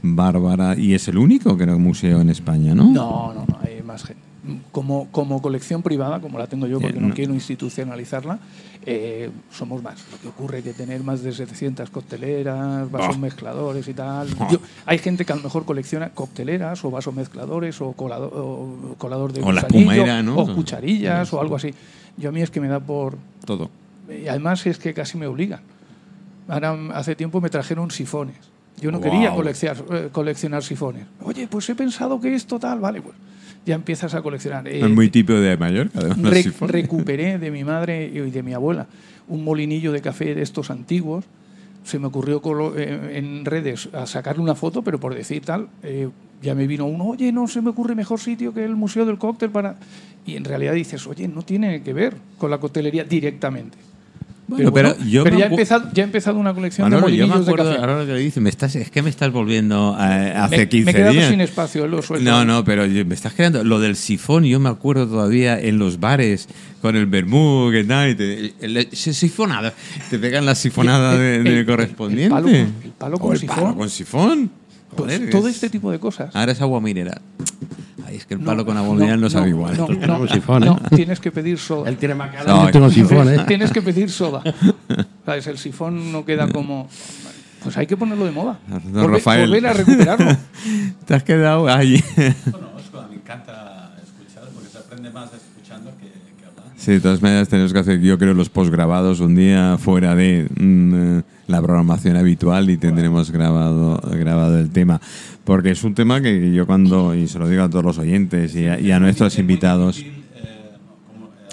bárbara, y es el único, creo, museo en España, ¿no? No, no, no, hay más gente. Como, como colección privada, como la tengo yo, porque no, quiero institucionalizarla, eh, somos más. Lo que ocurre es que tener más de 700 cocteleras, vasos Oh. mezcladores y tal. Oh. Yo- hay gente que a lo mejor colecciona cocteleras o vasos mezcladores o colador, o colador de O la espumera, ¿no? o cucharillas o algo así. Yo a mí es que me da por... Todo. Y además es que casi me obligan. Ahora, hace tiempo me trajeron sifones. Yo no Guau. quería coleccionar, eh, coleccionar sifones. Oye, pues he pensado que esto tal, vale, pues ya empiezas a coleccionar. Eh, es muy tipo de Mallorca, además. recuperé de mi madre y de mi abuela un molinillo de café de estos antiguos. Se me ocurrió eh, en redes a sacarle una foto, pero por decir tal, eh, ya me vino uno, oye, no se me ocurre mejor sitio que el Museo del Cóctel para... Y en realidad dices, oye, no tiene que ver con la coctelería directamente. Bueno, pero yo pero ya, he empezado, ya he empezado una colección Manolo, de yo me molinillos de acuerdo, café. ahora que le dices, me estás, es que me estás volviendo a, hace me, 15 me he quedado días. sin espacio, lo suelto. No, no, pero me estás creando lo del sifón. Yo me acuerdo todavía en los bares con el vermú, que tal, y te, el- el- sifonada. Te pegan la sifonada de, El- de el- correspondiente. el palo con- palo O con el sifón. palo con sifón. Pues Joder, todo es- este tipo de cosas. Ahora es agua mineral. Ay, es que el No, palo con agua mineral no, sabe igual. No, no, sifón, ¿eh? no, tienes que pedir soda. Él tiene más No, sifón, ¿eh? Tienes que pedir soda. ¿Sabes? El sifón no queda como. Pues hay que ponerlo de moda. Don Volver, Rafael. volver a recuperarlo. Te has quedado ahí. Bueno, Oscar, me encanta escuchar porque se aprende más. Sí, de todas maneras tenemos que hacer, yo creo, los posgrabados un día fuera de mm, eh, la programación habitual y tendremos grabado, grabado el tema. Porque es un tema que yo cuando, y se lo digo a todos los oyentes y a, y a nuestros invitados,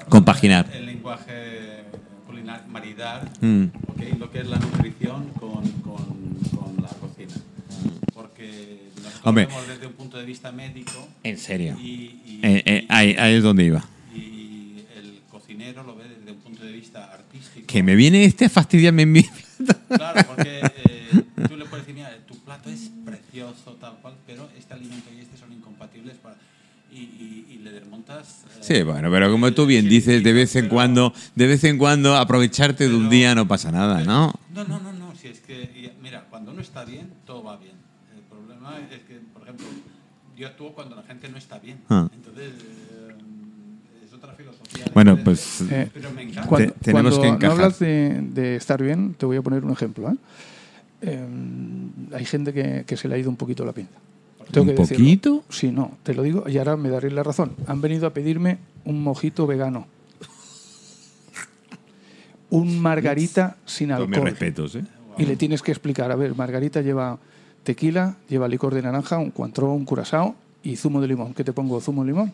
Compaginar. El lenguaje culinario, maridar Mm. lo que es la nutrición con, con, con la cocina. Porque nosotros Hombre. vemos desde un punto de vista médico en serio, y, y- Eh, eh, ahí, ahí es donde iba. Cocinero lo ve desde un punto de vista artístico. Que me viene este a fastidiarme en mi... Claro, porque eh, tú le puedes decir, mira, tu plato es precioso, tal cual, pero este alimento y este son incompatibles para... Y, y, y le desmontas... eh, Sí, bueno, pero como tú bien dices, de vez en cuando, de vez en cuando aprovecharte de un día no pasa nada, ¿no? No, no, no, no, si es que, mira, cuando uno está bien, todo va bien. El problema es que, por ejemplo, yo actúo cuando la gente no está bien. Ah. Entonces, eh. Bueno, pues Eh, Pero me encanta. Cuando, Te- tenemos cuando que no encajar. hablas de, de estar bien, te voy a poner un ejemplo. ¿eh? Eh, hay gente que, que se le ha ido un poquito la pinza. Tengo ¿Un que decirlo. poquito? Sí, no, te lo digo y ahora me daréis la razón. Han venido a pedirme un mojito vegano. Un margarita sin Con mis alcohol. respetos, ¿eh? Y le tienes que explicar, a ver, margarita lleva tequila, lleva licor de naranja, un cuantro, un curazao y zumo de limón. ¿Qué te pongo? ¿Zumo de limón?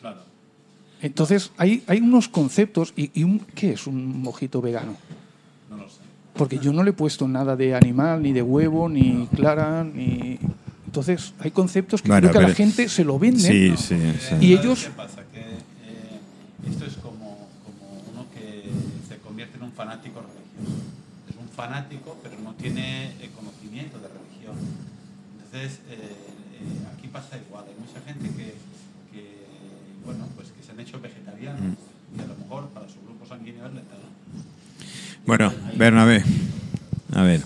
Claro. Entonces, hay, hay unos conceptos. Y, y un, ¿Qué es un mojito vegano? No lo sé. Porque yo no le he puesto nada de animal, ni de huevo, ni clara, ni... Entonces, hay conceptos que Bueno, creo que a la gente se lo venden. Sí, sí, sí. Y ¿Sabes ellos- ¿Qué pasa? Que eh, esto es como, como uno que se convierte en un fanático religioso. Es un fanático, pero no tiene eh, conocimiento de religión. Entonces, eh, eh, aquí pasa igual. Hay mucha gente que, bueno, pues que se han hecho vegetarianos Mm. y a lo mejor para su grupo sanguíneo es letal. Bueno, Bernabé, a ver.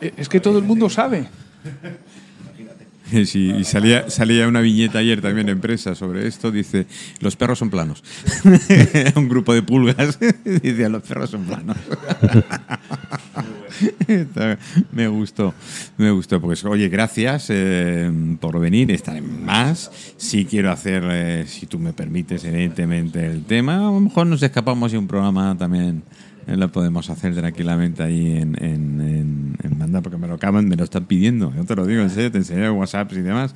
Eh, Es que todo el mundo sabe. Imagínate. Sí, y salía, salía una viñeta ayer también en prensa sobre esto. Dice, los perros son planos. Un grupo de pulgas. Dice, los perros son planos. Me gustó, me gustó. Pues oye, gracias eh, por venir. Estaré más. Si quiero hacer, eh, si tú me permites, evidentemente, el tema. A lo mejor nos escapamos y un programa también eh, lo podemos hacer tranquilamente ahí en, en, en, en porque me lo acaban, me lo están pidiendo. Yo te lo digo en serio, te WhatsApp y demás.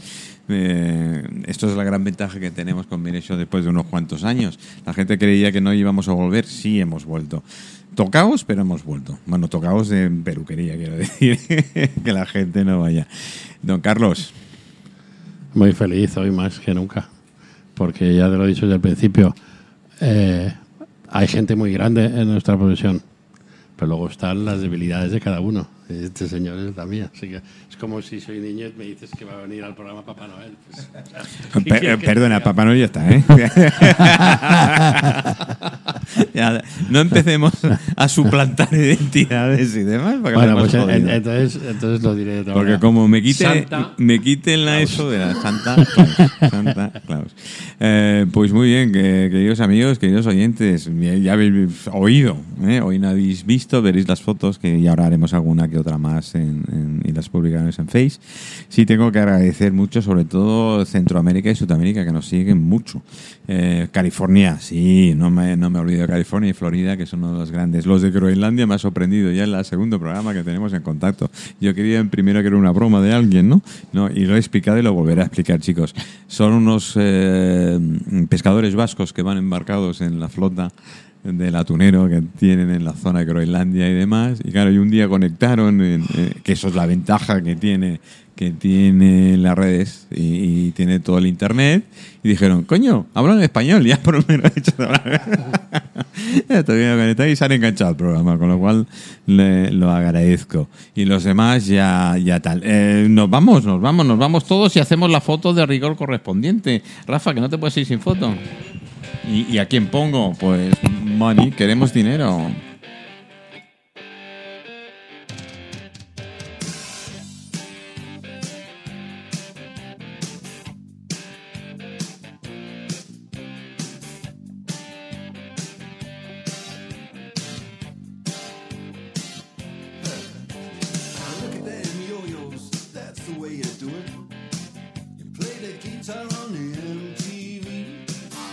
Esto es la gran ventaja que tenemos con Mireshow después de unos cuantos años. La gente creía que no íbamos a volver, sí hemos vuelto. Tocaos, pero hemos vuelto. Bueno, tocaos de peluquería, quiero decir, que la gente no vaya. Don Carlos, Muy feliz hoy más que nunca. porque ya te lo he dicho desde el principio, eh, hay gente muy grande en nuestra profesión, pero luego están las debilidades de cada uno. Este señor es la mía. Así que es como si soy niño y me dices que va a venir al programa Papá Noel. Pues, ¿qué Per- quieres que perdona? Papá Noel ya está, ¿eh? Ya, no empecemos a suplantar identidades y demás. porque Bueno, pues en- entonces, entonces lo diré de otra Porque manera. como me quite, Santa me quiten la eso de la Santa Claus. Santa Claus. Eh, pues muy bien, que- queridos amigos, queridos oyentes, ya habéis oído, ¿eh? hoy no habéis visto, veréis las fotos, que ya ahora haremos alguna que otra más en- en- y las publicaremos en Face. Sí tengo que agradecer mucho, sobre todo Centroamérica y Sudamérica, que nos siguen mucho. Eh, California, sí, no me, no me olvido California y Florida, que son uno de los grandes. Los de Groenlandia me ha sorprendido ya en el segundo programa que tenemos en contacto. Yo quería en primero que era una broma de alguien, ¿no? no y lo he explicado y lo volveré a explicar, chicos. Son unos eh, pescadores vascos que van embarcados en la flota del atunero que tienen en la zona de Groenlandia y demás. Y claro, y un día conectaron, en- eh, que eso es la ventaja que tiene tiene las redes y, tiene todo el internet y dijeron, coño, hablan español, ya por lo menos he conectar y se han enganchado al programa, con lo cual le- lo agradezco. Y los demás ya, ya tal. Eh, nos vamos, nos vamos, nos vamos todos y hacemos la foto de rigor correspondiente. Rafa, que no te puedes ir sin foto. ¿Y, y a quién pongo? Pues money, queremos dinero.